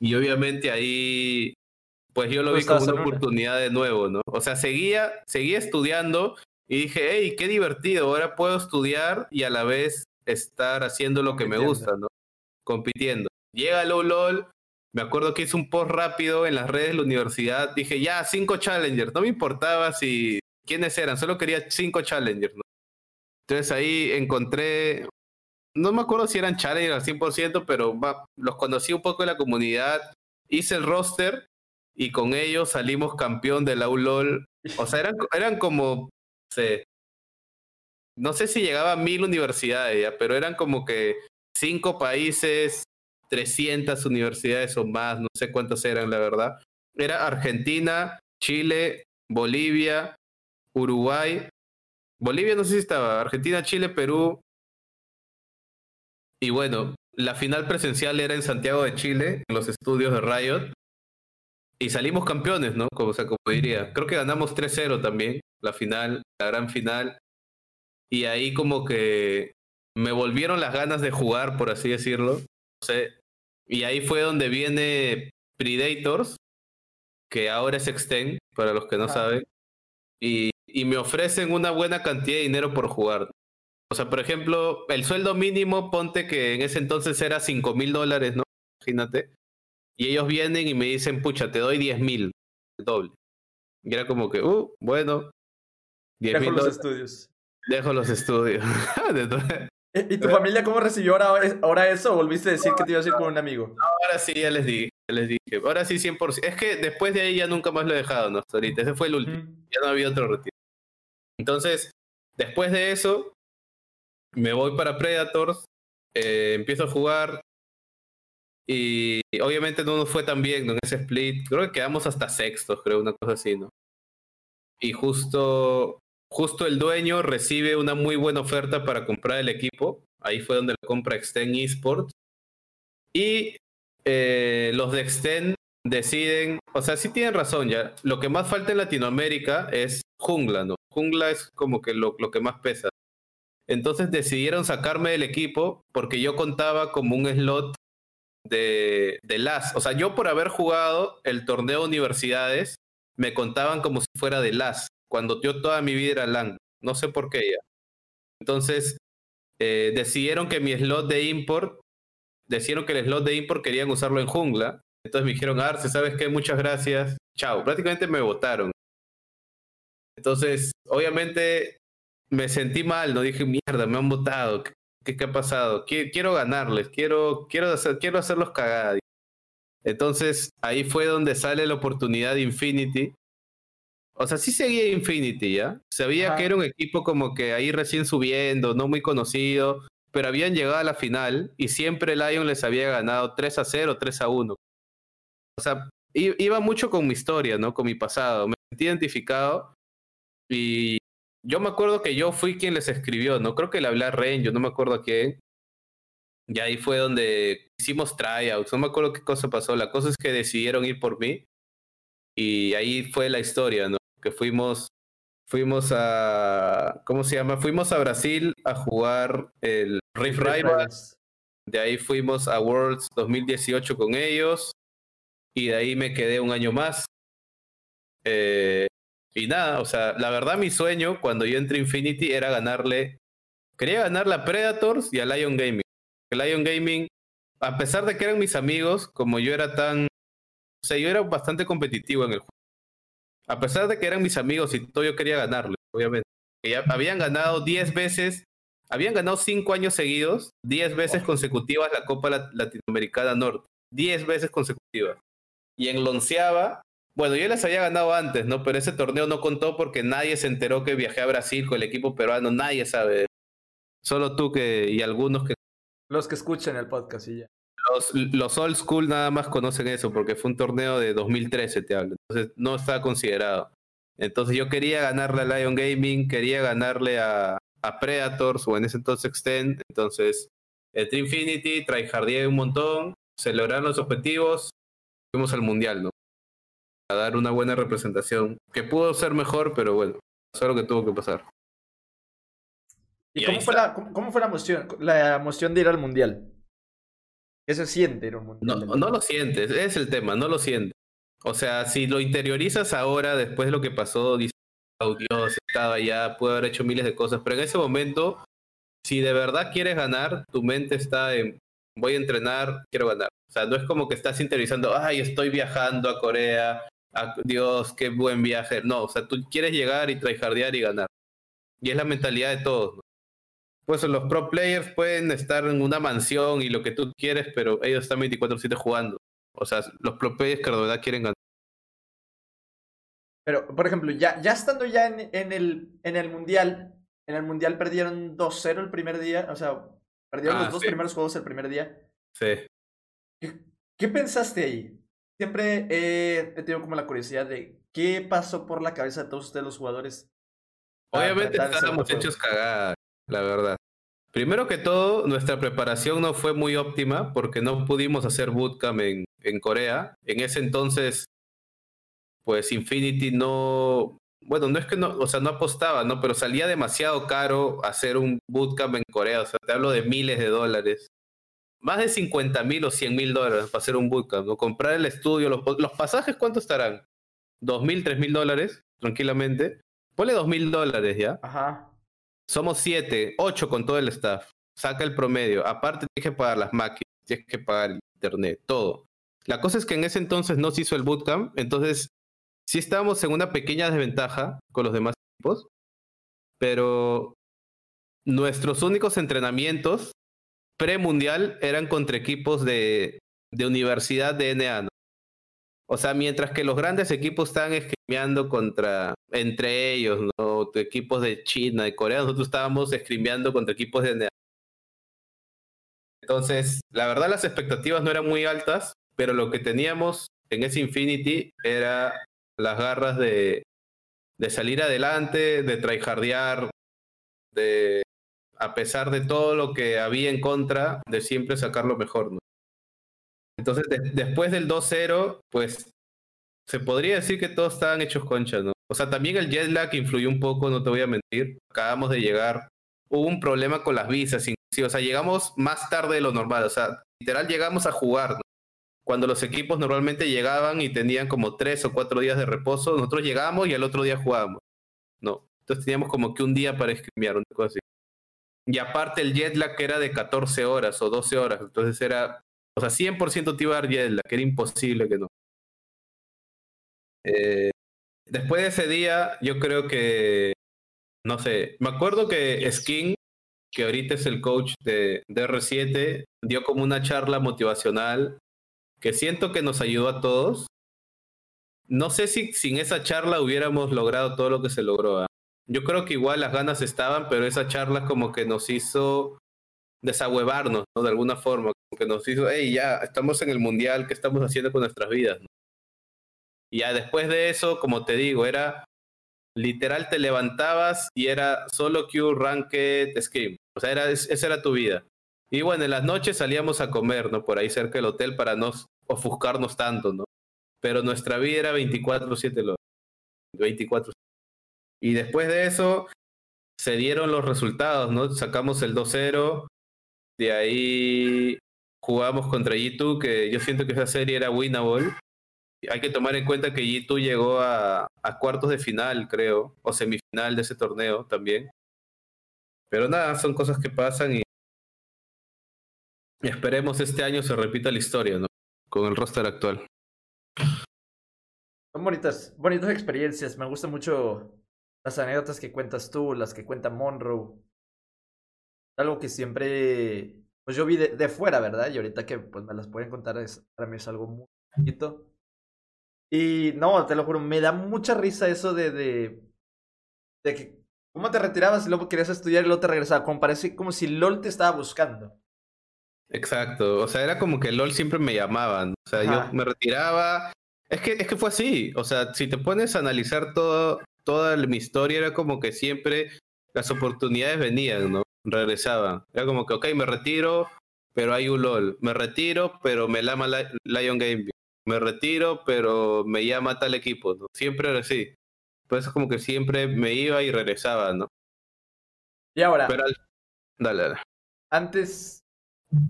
Y obviamente ahí, pues yo lo vi como una oportunidad de nuevo, ¿no? O sea, seguía, seguía estudiando y dije, hey, qué divertido, ahora puedo estudiar y a la vez estar haciendo lo que me gusta, ¿no? Compitiendo. Llega LOL, me acuerdo que hice un post rápido en las redes de la universidad, dije, ya, cinco challengers, no me importaba si quiénes eran, solo quería cinco challengers, ¿no? Entonces ahí encontré, no me acuerdo si eran challengers al 100%, pero va, los conocí un poco en la comunidad, hice el roster y con ellos salimos campeón de la ULOL. O sea, eran, eran como no sé si llegaba a mil universidades ya, pero eran como que cinco países, 300 universidades o más, no sé cuántas eran, la verdad. Era Argentina, Chile, Bolivia, Uruguay. Bolivia no sé si estaba, Argentina, Chile, Perú. Y bueno, la final presencial era en Santiago de Chile, en los estudios de Riot. Y salimos campeones, ¿no? Como, o sea, como diría. Creo que ganamos 3-0 también, la final, la gran final. Y ahí como que me volvieron las ganas de jugar, por así decirlo. No sé. Y ahí fue donde viene Predators, que ahora es Extend, para los que no ah. saben. Y, y me ofrecen una buena cantidad de dinero por jugar. O sea, por ejemplo, el sueldo mínimo, ponte que en ese entonces era 5 mil dólares, ¿no? Imagínate. Y ellos vienen y me dicen, pucha, te doy 10 mil, el doble. Y era como que, uh, bueno. Dejo los estudios. Dejo los estudios. ¿Y tu familia cómo recibió ahora, ahora eso? ¿O volviste a decir que te ibas a ir con un amigo? Ahora sí, ya les dije. les dije. Ahora sí, 100%. Es que después de ahí ya nunca más lo he dejado, ¿no? ahorita. Ese fue el último. Ya no había otro retiro. Entonces, después de eso, me voy para Predators. Eh, empiezo a jugar. Y obviamente no nos fue tan bien en ese split. Creo que quedamos hasta sextos, creo, una cosa así, ¿no? Y justo justo el dueño recibe una muy buena oferta para comprar el equipo. Ahí fue donde lo compra Extend Esports. Y eh, los de Extend deciden, o sea, sí tienen razón ya. Lo que más falta en Latinoamérica es jungla, ¿no? Jungla es como que lo, lo que más pesa. Entonces decidieron sacarme del equipo porque yo contaba como un slot de, de LAS. O sea, yo por haber jugado el torneo de universidades, me contaban como si fuera de LAS cuando yo toda mi vida era LAN. No sé por qué ya. Entonces, eh, decidieron que mi slot de import, decidieron que el slot de import querían usarlo en jungla. Entonces me dijeron, Arce, ¿sabes qué? Muchas gracias. Chao. Prácticamente me votaron. Entonces, obviamente me sentí mal, no dije, mierda, me han votado. ¿Qué, ha pasado? Quiero, ganarles, quiero, quiero, quiero hacerlos cagadas. Entonces, ahí fue donde sale la oportunidad de Infinity o sea, sí seguía Infinity, ¿ya? Sabía que era un equipo como que ahí recién subiendo, no muy conocido, pero habían llegado a la final y siempre Lion les había ganado 3 a 0, 3 a 1. O sea, iba mucho con mi historia, ¿no? Con mi pasado. Me sentí identificado y yo me acuerdo que yo fui quien les escribió, ¿no? Creo que le hablé a Ren, yo no me acuerdo a quién. Y ahí fue donde hicimos tryouts, no me acuerdo qué cosa pasó. La cosa es que decidieron ir por mí y ahí fue la historia, ¿no? Que fuimos, fuimos a, ¿cómo se llama? Fuimos a Brasil a jugar el Rift Rivals. De ahí fuimos a Worlds 2018 con ellos. Y de ahí me quedé un año más. Eh, y nada, o sea, la verdad mi sueño cuando yo entré Infinity era ganarle, quería ganarle a Predators y a Lion Gaming. Lion Gaming, a pesar de que eran mis amigos, como yo era tan, o sea, yo era bastante competitivo en el juego a pesar de que eran mis amigos y todo yo quería ganarle, obviamente. Que ya habían ganado 10 veces, habían ganado 5 años seguidos, 10 veces consecutivas la Copa Latinoamericana Norte. 10 veces consecutivas. Y en Lonceaba, bueno, yo les había ganado antes, ¿no? Pero ese torneo no contó porque nadie se enteró que viajé a Brasil con el equipo peruano, nadie sabe. Solo tú que y algunos que... Los que escuchan el podcast y ya. Los, old school nada más conocen eso porque fue un torneo de 2013, te hablo. Entonces no está considerado. Entonces yo quería ganarle a Lion Gaming, quería ganarle a, a Predators o en ese entonces Extend. Entonces, el Infinity, tryhardé un montón, se lograron los objetivos, fuimos al mundial, ¿no? A dar una buena representación, que pudo ser mejor, pero bueno, eso lo que tuvo que pasar. ¿Y, cómo fue, la, cómo, fue la emoción, la emoción de ir al mundial? ¿Qué se siente No, no lo sientes, es el tema, no lo sientes. O sea, si lo interiorizas ahora, después de lo que pasó, dices, oh Dios, estaba allá, puedo haber hecho miles de cosas, pero en ese momento, si de verdad quieres ganar, tu mente está en, voy a entrenar, quiero ganar. O sea, no es como que estás interiorizando, ay, estoy viajando a Corea, Dios, qué buen viaje. No, o sea, tú quieres llegar y tryhardear y ganar. Y es la mentalidad de todos. ¿no? Pues los pro players pueden estar en una mansión y lo que tú quieres, pero ellos están 24/7 jugando. O sea, los pro players que de verdad quieren ganar. Pero, por ejemplo, ya, ya estando ya en, en, el, en el Mundial, en el Mundial perdieron 2-0 el primer día, o sea, perdieron los ah, dos primeros juegos el primer día. Sí. ¿Qué, pensaste ahí? Siempre he tenido como la curiosidad de qué pasó por la cabeza de todos ustedes los jugadores. Obviamente estábamos hechos cagadas la verdad. Primero que todo, nuestra preparación no fue muy óptima porque no pudimos hacer bootcamp en, en Corea. En ese entonces, pues Infinity no, bueno, no es que no, o sea, no apostaba, ¿no? Pero salía demasiado caro hacer un bootcamp en Corea. O sea, te hablo de miles de dólares. Más de 50 mil o 100 mil dólares para hacer un bootcamp, ¿no? Comprar el estudio, los, los pasajes, ¿cuánto estarán? ¿2 mil, 3 mil dólares? Tranquilamente. Ponle 2 mil dólares, ¿ya? Ajá. Somos siete, ocho con todo el staff. Saca el promedio. Aparte tienes que pagar las máquinas, tienes que pagar el internet, todo. La cosa es que en ese entonces no se hizo el bootcamp, entonces sí estábamos en una pequeña desventaja con los demás equipos, pero nuestros únicos entrenamientos premundial eran contra equipos de, de universidad de NA. O sea, mientras que los grandes equipos estaban escrimeando contra, entre ellos, ¿no? Equipos de China, de Corea, nosotros estábamos escrimeando contra equipos de. Entonces, la verdad las expectativas no eran muy altas, pero lo que teníamos en ese Infinity era las garras de, de salir adelante, de tryhardear, de, a pesar de todo lo que había en contra, de siempre sacar lo mejor, ¿no? Entonces, después del 2-0, pues se podría decir que todos estaban hechos concha, ¿no? O sea, también el jet lag influyó un poco, no te voy a mentir. Acabamos de llegar. Hubo un problema con las visas, inclusive. O sea, llegamos más tarde de lo normal. O sea, literal llegamos a jugar. ¿no? Cuando los equipos normalmente llegaban y tenían como tres o cuatro días de reposo, nosotros llegábamos y al otro día jugábamos. No. Entonces teníamos como que un día para escribir, una cosa así. Y aparte el jet lag era de 14 horas o 12 horas. Entonces era o sea, 100% te iba a dar Yedla, que era imposible que no. Eh, después de ese día, yo creo que, no sé, me acuerdo que Skin, que ahorita es el coach de, de R7, dio como una charla motivacional que siento que nos ayudó a todos. No sé si sin esa charla hubiéramos logrado todo lo que se logró. ¿eh? Yo creo que igual las ganas estaban, pero esa charla como que nos hizo desahuevarnos, ¿no? De alguna forma, que nos hizo, hey, ya, estamos en el mundial, ¿qué estamos haciendo con nuestras vidas? Y ya después de eso, como te digo, era literal te levantabas y era solo Q, Ranked, Scream. O sea, era, esa era tu vida. Y bueno, en las noches salíamos a comer, ¿no? Por ahí cerca del hotel para no ofuscarnos tanto, ¿no? Pero nuestra vida era 24-7 24 Y después de eso se dieron los resultados, ¿no? Sacamos el 2-0 de ahí jugamos contra G2, que yo siento que esa serie era winnable. Hay que tomar en cuenta que G2 llegó a, cuartos de final, creo, o semifinal de ese torneo también. Pero nada, son cosas que pasan y esperemos este año se repita la historia, ¿no? Con el roster actual. Son bonitas, bonitas experiencias. Me gustan mucho las anécdotas que cuentas tú, las que cuenta Monroe algo que siempre, pues yo vi de, fuera, ¿verdad? Y ahorita que pues me las pueden contar, es, para mí es algo muy bonito. Y no, te lo juro, me da mucha risa eso de, de, de que, ¿cómo te retirabas y luego querías estudiar y luego te regresaba? Como parece como si LOL te estaba buscando. Exacto, o sea, era como que LOL siempre me llamaban, o sea, yo me retiraba, es que, es que fue así, o sea, si te pones a analizar todo, toda mi historia, era como que siempre las oportunidades venían, ¿no? Regresaba. Era como que, ok, me retiro, pero hay un LOL. Me retiro, pero me llama Lion Game. Me retiro, pero me llama tal equipo, ¿no? Siempre era así. Por eso como que siempre me iba y regresaba, ¿no? Y ahora. Pero, dale, dale. Antes,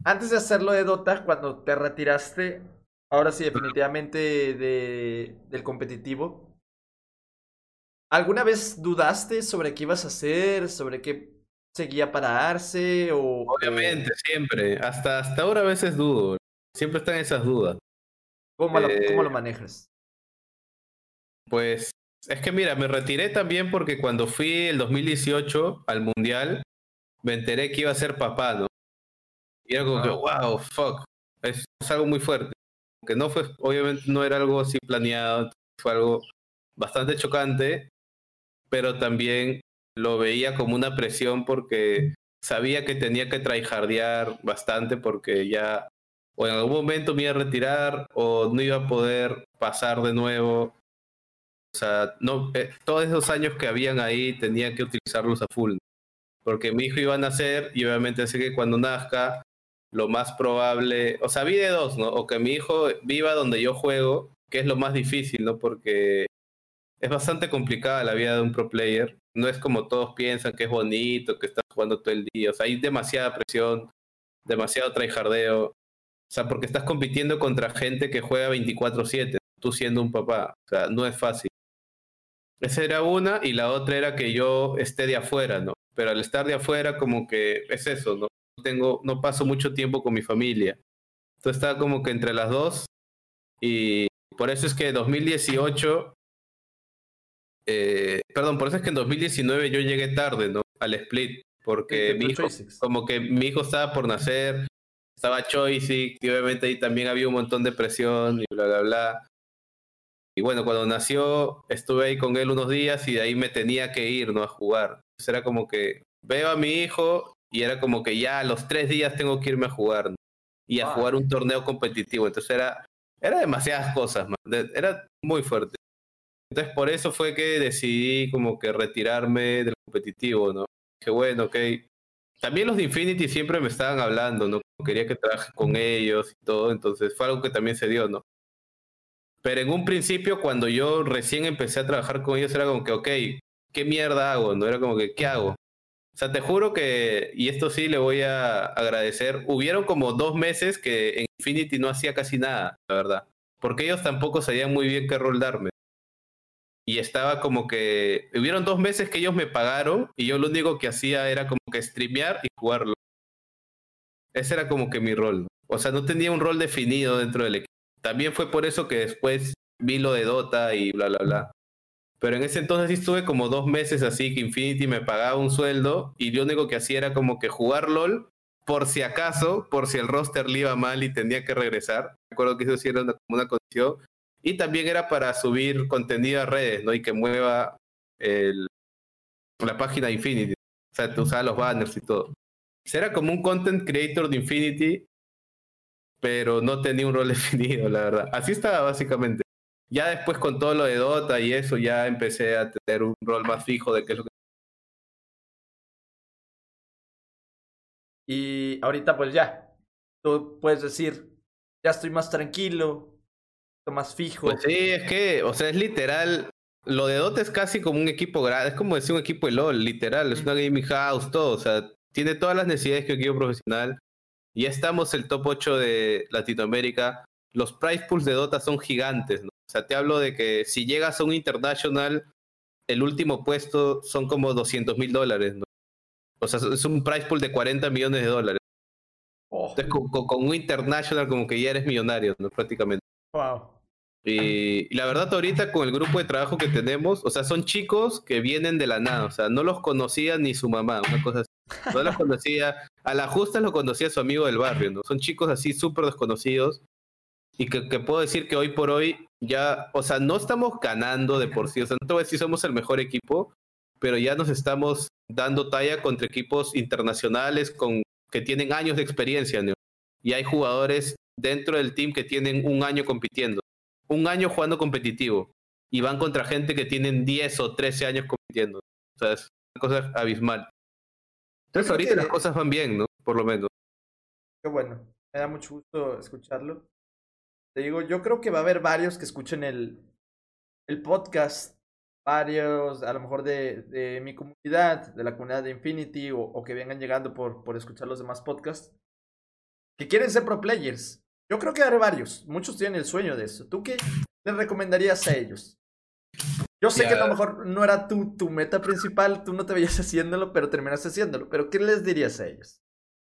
antes de hacerlo de Dota, cuando te retiraste, ahora sí, definitivamente de, del competitivo. ¿Alguna vez dudaste sobre qué ibas a hacer? ¿Sobre qué seguía para darse o obviamente siempre. Hasta hasta ahora a veces dudo. Siempre están esas dudas. Cómo lo, cómo lo eh, manejas pues es que mira me retiré también porque cuando fui el 2018 al mundial me enteré que iba a ser papá no y era como que wow fuck es, es algo muy fuerte. Que no fue obviamente no era algo así planeado fue algo bastante chocante pero también lo veía como una presión porque sabía que tenía que tryhardear bastante porque ya o en algún momento me iba a retirar o no iba a poder pasar de nuevo. O sea, no, eh, todos esos años que habían ahí tenía que utilizarlos a full. Porque mi hijo iba a nacer y obviamente sé que cuando nazca, lo más probable, o sea, vi de dos, ¿no? O que mi hijo viva donde yo juego, que es lo más difícil, ¿no? Porque es bastante complicada la vida de un pro player. No es como todos piensan que es bonito, que estás jugando todo el día. O sea, hay demasiada presión, demasiado tryhardeo. O sea, porque estás compitiendo contra gente que juega 24/7, tú siendo un papá. O sea, no es fácil. Esa era una, y la otra era que yo esté de afuera, ¿no? Pero al estar de afuera, como que es eso, ¿no? Tengo, no paso mucho tiempo con mi familia. Entonces estaba como que entre las dos. Y por eso es que 2018 eh, perdón, por eso es que en 2019 yo llegué tarde, ¿no? Al split, porque mi hijo, como que mi hijo estaba por nacer, estaba Choice y obviamente ahí también había un montón de presión y bla, bla, bla. Y bueno, cuando nació, estuve ahí con él unos días y de ahí me tenía que ir, ¿no? A jugar. Entonces era como que veo a mi hijo y era como que ya a los tres días tengo que irme a jugar, ¿no? Y a jugar un torneo competitivo. Entonces era, era demasiadas cosas, man. Era muy fuerte. Entonces por eso fue que decidí como que retirarme del competitivo, ¿no? Dije, bueno, ok. También los de Infinity siempre me estaban hablando, ¿no? Quería que trabaje con ellos y todo, entonces fue algo que también se dio, ¿no? Pero en un principio, cuando yo recién empecé a trabajar con ellos, era como que, ok, ¿qué mierda hago? No era como que, ¿qué hago? O sea, te juro que, y esto sí le voy a agradecer, hubieron como dos meses que en Infinity no hacía casi nada, la verdad. Porque ellos tampoco sabían muy bien qué rol darme. Y estaba como que, hubieron dos meses que ellos me pagaron y yo lo único que hacía era como que streamear y jugarlo. Ese era como que mi rol. O sea, no tenía un rol definido dentro del equipo. También fue por eso que después vi lo de Dota y bla, bla, bla. Pero en ese entonces sí estuve como dos meses así que Infinity me pagaba un sueldo y lo único que hacía era como que jugar LOL por si acaso, por si el roster le iba mal y tenía que regresar. Me acuerdo que eso sí era una, una condición. Y también era para subir contenido a redes, ¿no? Y que mueva la página de Infinity. O sea, te usaba los banners y todo. Era como un content creator de Infinity pero no tenía un rol definido, la verdad. Así estaba básicamente. Ya después con todo lo de Dota y eso, ya empecé a tener un rol más fijo de qué es lo que... Y ahorita pues ya, tú puedes decir, ya estoy más tranquilo, más fijo. Pues sí, es que, o sea, es literal, lo de Dota es casi como un equipo grande, es como decir un equipo de LOL, literal, es una gaming house, todo, o sea, tiene todas las necesidades que un equipo profesional ya estamos el top 8 de Latinoamérica. Los price pools de Dota son gigantes, ¿no? O sea, te hablo de que si llegas a un international, el último puesto son como 200 mil dólares, ¿no? O sea, es un price pool de 40 millones de dólares. Oh. Entonces, con, un international como que ya eres millonario, ¿no? Prácticamente. Wow. Y, y, la verdad, ahorita con el grupo de trabajo que tenemos, o sea, son chicos que vienen de la nada, o sea, no los conocía ni su mamá, una cosa así. No los conocía. A la justa lo conocía su amigo del barrio, ¿no? Son chicos así súper desconocidos. Y que, puedo decir que hoy por hoy ya, o sea, no estamos ganando de por sí. O sea, no te voy a decir somos el mejor equipo, pero ya nos estamos dando talla contra equipos internacionales con, que tienen años de experiencia, ¿no? Y hay jugadores dentro del team que tienen un año compitiendo, un año jugando competitivo. Y van contra gente que tienen 10 o 13 años compitiendo. O sea, es una cosa abismal. Entonces ahorita las cosas van bien, ¿no? Por lo menos. Qué bueno. Me da mucho gusto escucharlo. Te digo, yo creo que va a haber varios que escuchen el, el podcast. Varios, a lo mejor de, de mi comunidad, de la comunidad de Infinity, o, o, que vengan llegando por, por escuchar los demás podcasts, que quieren ser pro players. Yo creo que habrá varios. Muchos tienen el sueño de eso. ¿Tú qué les recomendarías a ellos? Yo sé que a lo mejor no era tu, tu meta principal, tú no te veías haciéndolo, pero terminaste haciéndolo. Pero ¿qué les dirías a ellos?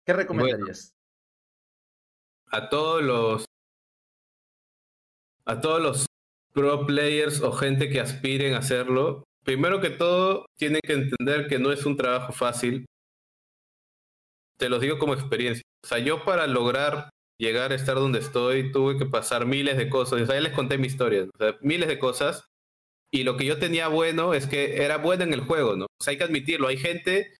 ¿Qué recomendarías? a todos los a todos los pro players o gente que aspiren a hacerlo, primero que todo tienen que entender que no es un trabajo fácil. Te lo digo como experiencia. O sea, yo para lograr llegar a estar donde estoy tuve que pasar miles de cosas. O sea, ya les conté mi historia. O sea, miles de cosas y lo que yo tenía bueno es que era bueno en el juego, ¿no? O sea, hay que admitirlo. Hay gente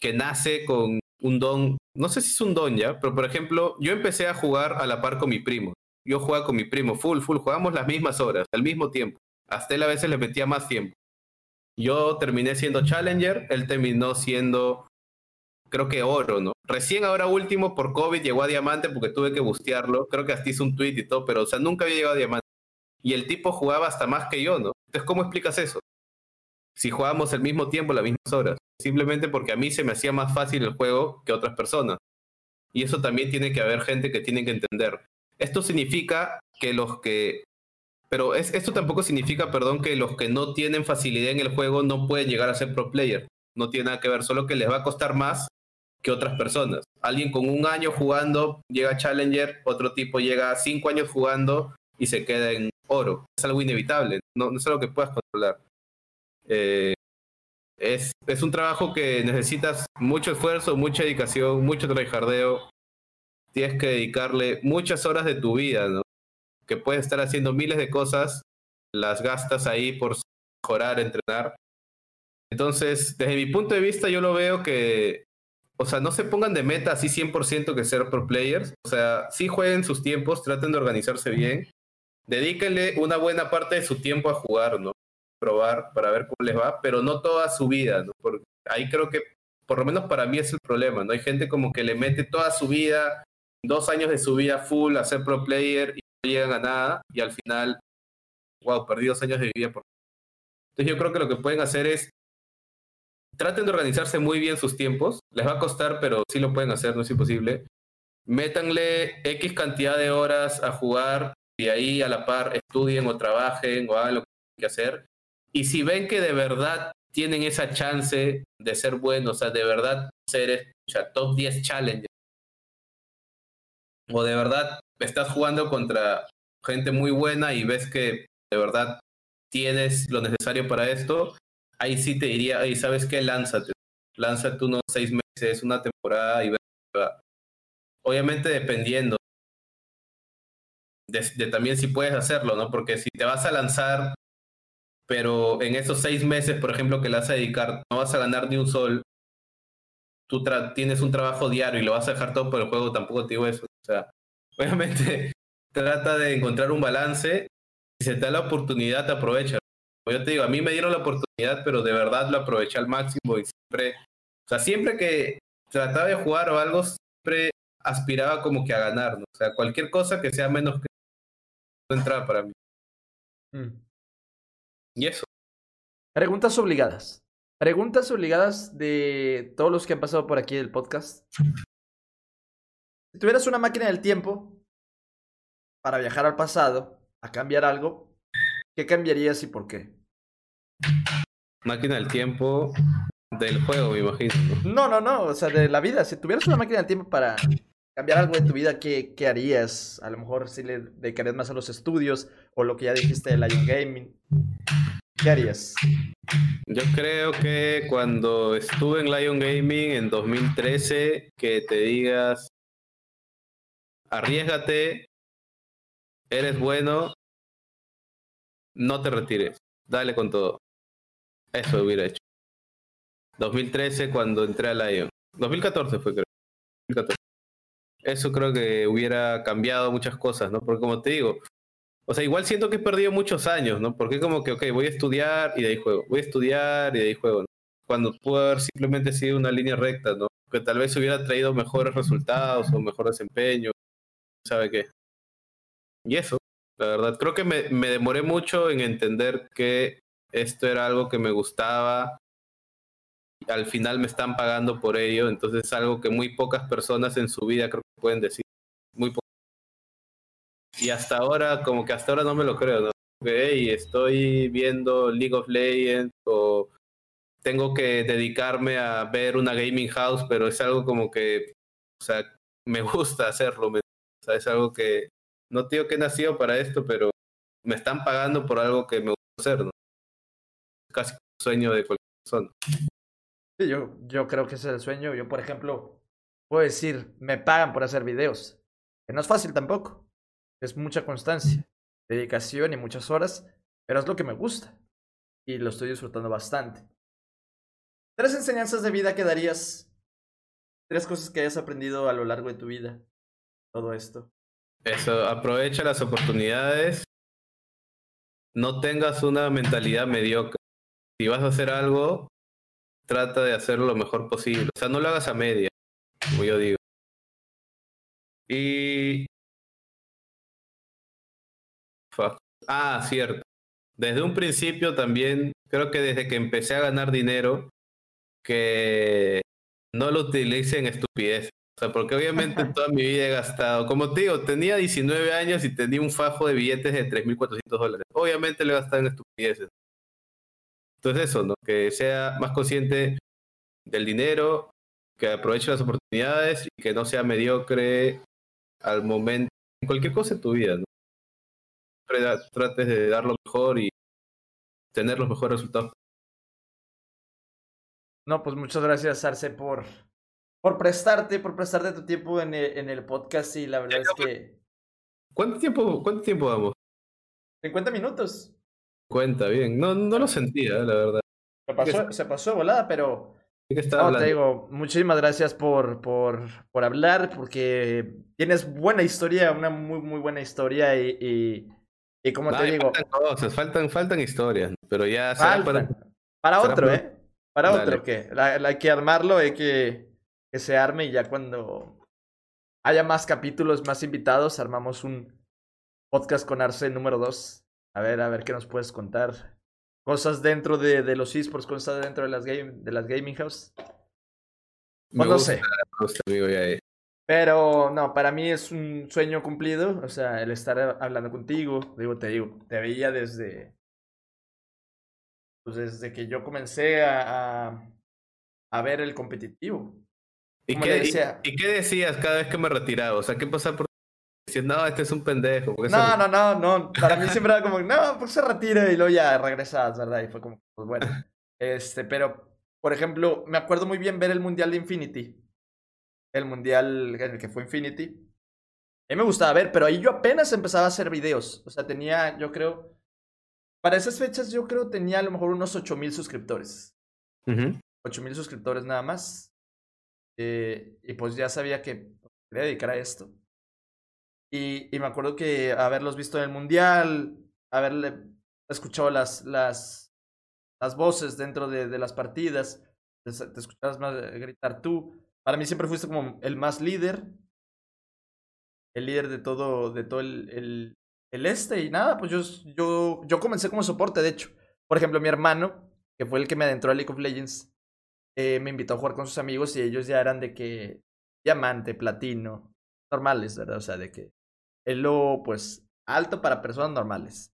que nace con un don, no sé si es un don ya, pero por ejemplo, yo empecé a jugar a la par con mi primo. Yo jugaba con mi primo, full, full, jugamos las mismas horas, al mismo tiempo. Hasta él a veces le metía más tiempo. Yo terminé siendo Challenger, él terminó siendo, creo que oro, ¿no? Recién ahora último, por COVID, llegó a Diamante porque tuve que bustearlo. Creo que hasta hice un tweet y todo, pero, o sea, nunca había llegado a Diamante. Y el tipo jugaba hasta más que yo, ¿no? Entonces, ¿cómo explicas eso? Si jugábamos al mismo tiempo, las mismas horas. Simplemente porque a mí se me hacía más fácil el juego que a otras personas. Y eso también tiene que haber gente que tiene que entender. Esto significa que los que... Pero esto tampoco significa, perdón, que los que no tienen facilidad en el juego no pueden llegar a ser pro player. No tiene nada que ver, solo que les va a costar más que otras personas. Alguien con un año jugando llega a Challenger, otro tipo llega a cinco años jugando y se queda en oro. Es algo inevitable, no, es algo que puedas controlar. Eh, es, es un trabajo que necesitas mucho esfuerzo, mucha dedicación, mucho trabajardeo. Tienes que dedicarle muchas horas de tu vida, ¿no? Que puedes estar haciendo miles de cosas, las gastas ahí por mejorar, entrenar. Entonces, desde mi punto de vista, yo lo veo que, o sea, no se pongan de meta así 100% que ser pro players. O sea, sí jueguen sus tiempos, traten de organizarse bien. Dedíquenle una buena parte de su tiempo a jugar, ¿no? probar para ver cómo les va, pero no toda su vida, ¿no? Porque ahí creo que, por lo menos para mí es el problema, ¿no? Hay gente como que le mete toda su vida, dos años de su vida full a ser pro player y no llegan a nada y al final, wow, perdí dos años de vida. Por... Entonces yo creo que lo que pueden hacer es, traten de organizarse muy bien sus tiempos, les va a costar, pero sí lo pueden hacer, no es imposible. Métanle X cantidad de horas a jugar y ahí a la par estudien o trabajen o hagan lo que tienen que hacer y si ven que de verdad tienen esa chance de ser buenos, o sea, de verdad ser top 10 challenge, o de verdad estás jugando contra gente muy buena y ves que de verdad tienes lo necesario para esto, ahí sí te diría, ahí sabes qué, lánzate, lánzate unos seis meses, una temporada y ves. Obviamente dependiendo de, también si puedes hacerlo, ¿no? Porque si te vas a lanzar pero en esos seis meses, por ejemplo, que le vas a dedicar, no vas a ganar ni un sol, tú tienes un trabajo diario y lo vas a dejar todo por el juego, tampoco te digo eso. O sea, obviamente trata de encontrar un balance y si te da la oportunidad, te aprovecha. Yo te digo, a mí me dieron la oportunidad, pero de verdad lo aproveché al máximo y siempre, o sea, siempre que trataba de jugar o algo, siempre aspiraba como que a ganar, ¿no? O sea, cualquier cosa que sea menos que entrada para mí. Mm. Y eso. Preguntas obligadas. Preguntas obligadas de todos los que han pasado por aquí del podcast. Si tuvieras una máquina del tiempo para viajar al pasado, a cambiar algo, ¿qué cambiarías y por qué? Máquina del tiempo del juego, me imagino. No, no, no, o sea, de la vida. Si tuvieras una máquina del tiempo para cambiar algo en tu vida, ¿qué, qué harías? A lo mejor si le dedicarías más a los estudios o lo que ya dijiste de Lion Gaming. ¿Qué harías? Yo creo que cuando estuve en Lion Gaming en 2013, que te digas, arriesgate, eres bueno, no te retires, dale con todo. Eso hubiera hecho. 2013 cuando entré a Lion. 2014 fue creo. 2014. Eso creo que hubiera cambiado muchas cosas, ¿no? Porque como te digo, o sea, igual siento que he perdido muchos años, ¿no? Porque como que, ok, voy a estudiar y de ahí juego, voy a estudiar y de ahí juego, ¿no? Cuando pudo haber simplemente sido una línea recta, ¿no? Que tal vez hubiera traído mejores resultados o mejor desempeño, ¿sabe qué? Y eso, la verdad, creo que me, me demoré mucho en entender que esto era algo que me gustaba. Al final me están pagando por ello, entonces es algo que muy pocas personas en su vida creo que pueden decir. Muy y hasta ahora, como que hasta ahora no me lo creo, ¿no? Okay, estoy viendo League of Legends o tengo que dedicarme a ver una gaming house, pero es algo como que, o sea, me gusta hacerlo. o sea, es algo que no digo que he nacido para esto, pero me están pagando por algo que me gusta hacer, ¿no? Casi un sueño de cualquier persona. Sí, yo, yo creo que ese es el sueño. Yo, por ejemplo, puedo decir, me pagan por hacer videos. Que no es fácil tampoco. Es mucha constancia, dedicación y muchas horas, pero es lo que me gusta y lo estoy disfrutando bastante. Tres enseñanzas de vida que darías, tres cosas que hayas aprendido a lo largo de tu vida, todo esto. Eso, aprovecha las oportunidades, no tengas una mentalidad mediocre. Si vas a hacer algo, trata de hacerlo lo mejor posible. O sea, no lo hagas a media, como yo digo. Y Ah, cierto. Desde un principio también, creo que desde que empecé a ganar dinero, que no lo utilicen en estupidez. O sea, porque obviamente toda mi vida he gastado, como te digo, tenía 19 años y tenía un fajo de billetes de 3.400 dólares. Obviamente lo he gastado en estupideces. Entonces eso, ¿no? Que sea más consciente del dinero, que aproveche las oportunidades y que no sea mediocre al momento, en cualquier cosa en tu vida, ¿no? trates de dar lo mejor y tener los mejores resultados. No, pues muchas gracias, Arce, por, por prestarte, por prestarte tu tiempo en el, en el podcast y la verdad es que... ¿Cuánto tiempo, cuánto tiempo vamos? 50 minutos. Cuenta, bien. No, no lo sentía, la verdad. Se pasó, se pasó volada, pero... ¿De qué no, te digo, muchísimas gracias por, por, por hablar, porque tienes buena historia, una muy, muy buena historia y, y, como te digo... Faltan cosas, faltan, faltan historias, pero ya... para, para otro, ¿eh? Para otro, que hay que armarlo, hay que que se arme y ya cuando haya más capítulos, más invitados, armamos un podcast con Arce número 2. A ver, a ver qué nos puedes contar. Cosas dentro de, de los esports, cosas dentro de las, game, de las gaming house. Pues no sé. Pero no, para mí es un sueño cumplido. O sea, el estar hablando contigo. Digo, te digo, te veía desde pues desde que yo comencé a, a, ver el competitivo. ¿Y qué, y, qué, decías cada vez que me retiraba? O sea, ¿qué pasaba por decir, no, este es un pendejo? No, no, no, no. Para mí siempre era como, no, pues se retira y luego ya regresas, ¿verdad? Y fue como, pues bueno. Este, pero, por ejemplo, me acuerdo muy bien ver el Mundial de Infinity. El Mundial en el que fue Infinity. A mí me gustaba ver, pero ahí yo apenas empezaba a hacer videos. O sea, tenía, yo creo, para esas fechas yo creo tenía a lo mejor unos 8000 suscriptores. 8000 suscriptores nada más. Eh, y pues ya sabía que quería dedicar a esto. Y, y, me acuerdo que haberlos visto en el mundial, haberle escuchado las, las, las voces dentro de, de las partidas, te, escuchabas más gritar tú. Para mí siempre fuiste como el más líder, el líder de todo, de todo el, el, el este y nada, pues yo, yo, yo comencé como soporte, de hecho. Por ejemplo, mi hermano, que fue el que me adentró a League of Legends, eh, me invitó a jugar con sus amigos y ellos ya eran de que diamante, platino, normales, ¿verdad? O sea, de que él lo, pues, alto para personas normales.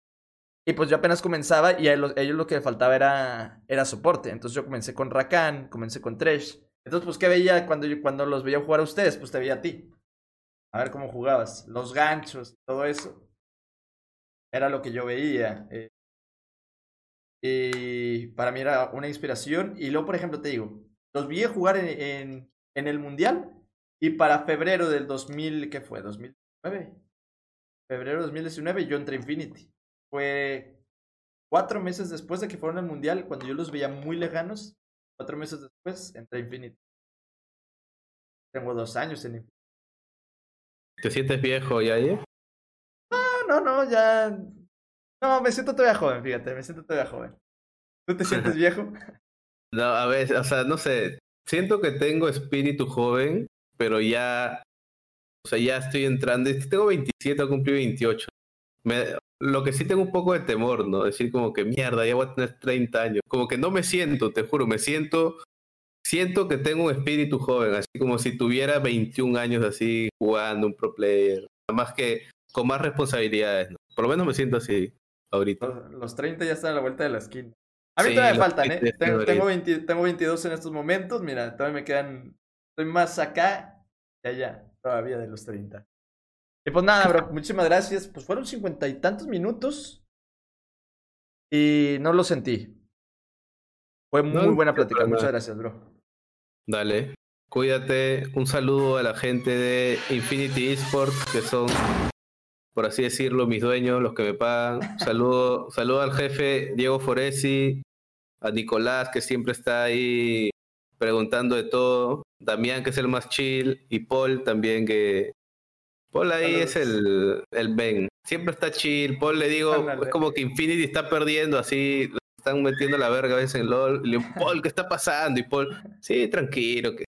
Y pues yo apenas comenzaba y ellos, lo que faltaba era, era soporte. Entonces yo comencé con Rakan, comencé con Tresh. Entonces, pues, ¿qué veía cuando, yo, cuando los veía jugar a ustedes? Pues te veía a ti. A ver cómo jugabas. Los ganchos, todo eso era lo que yo veía. Eh, y para mí era una inspiración. Y luego, por ejemplo, te digo, los vi jugar en, en, en el Mundial y para febrero del 2000, ¿qué fue? 2019. Febrero de 2019 yo entré a Infinity. Fue cuatro meses después de que fueron al Mundial, cuando yo los veía muy lejanos. Cuatro meses después entré a Infinity. Tengo dos años en Infinity. ¿Te sientes viejo ya, eh? no, no, ya. No, me siento todavía joven, fíjate, me siento todavía joven. ¿Tú te sientes viejo? No, a ver, o sea, no sé. Siento que tengo espíritu joven, pero ya. O sea, ya estoy entrando. Tengo 27, cumplí 28. Me, lo que sí tengo un poco de temor, ¿no? Decir como que mierda, ya voy a tener 30 años. Como que no me siento, te juro, me siento. Siento que tengo un espíritu joven, así como si tuviera 21 años así jugando un pro player. Más que con más responsabilidades. ¿no? Por lo menos me siento así ahorita. Los, 30 ya están a la vuelta de la esquina. A mí todavía me faltan, ¿eh? Tengo, tengo, 22 en estos momentos. Mira, todavía me quedan. Estoy más acá que allá, todavía de los 30. Y pues nada, bro, muchísimas gracias. Pues fueron cincuenta y tantos minutos. Y no lo sentí. Fue muy buena plática. Muchas gracias, bro. Dale. Cuídate. Un saludo a la gente de Infinity Esports, que son por así decirlo, mis dueños, los que me pagan. Saludo, saludo al jefe Diego Foresi, a Nicolás, que siempre está ahí preguntando de todo, Damián, que es el más chill, y Paul también, que... Paul ahí es el, el Ben. Siempre está chill. Paul le digo, es como que Infinity está perdiendo, así están metiendo la verga a veces en LOL. le digo, Paul, ¿qué está pasando? Y Paul, sí, tranquilo, que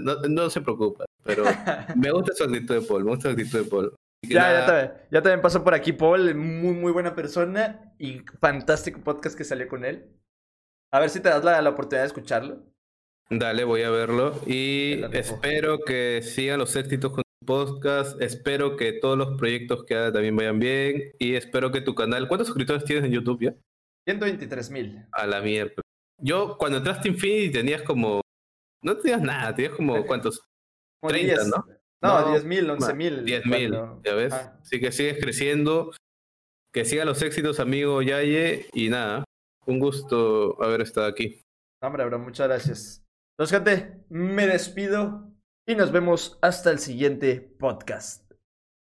no, no se preocupa. Pero me gusta su actitud de Paul, me gusta su actitud de Paul. Ya, ya, también, ya también pasó por aquí Paul, muy, muy buena persona y fantástico podcast que salió con él. A ver si te das la, la oportunidad de escucharlo. Dale, voy a verlo y espero que sigan los éxitos con tu podcast, espero que todos los proyectos que haga también vayan bien y espero que tu canal... ¿Cuántos suscriptores tienes en YouTube ya? 123 mil. A la mierda. Yo cuando entraste a Infinity tenías como... No tenías nada, tenías como cuántos... 30, ¿no? No, 10 mil, 11 mil. 10 mil, ya ves. Así que sigues creciendo. Que sigan los éxitos, amigo Yaye. Y nada, un gusto haber estado aquí. Hombre, bro, muchas gracias. Entonces, gente, me despido y nos vemos hasta el siguiente podcast.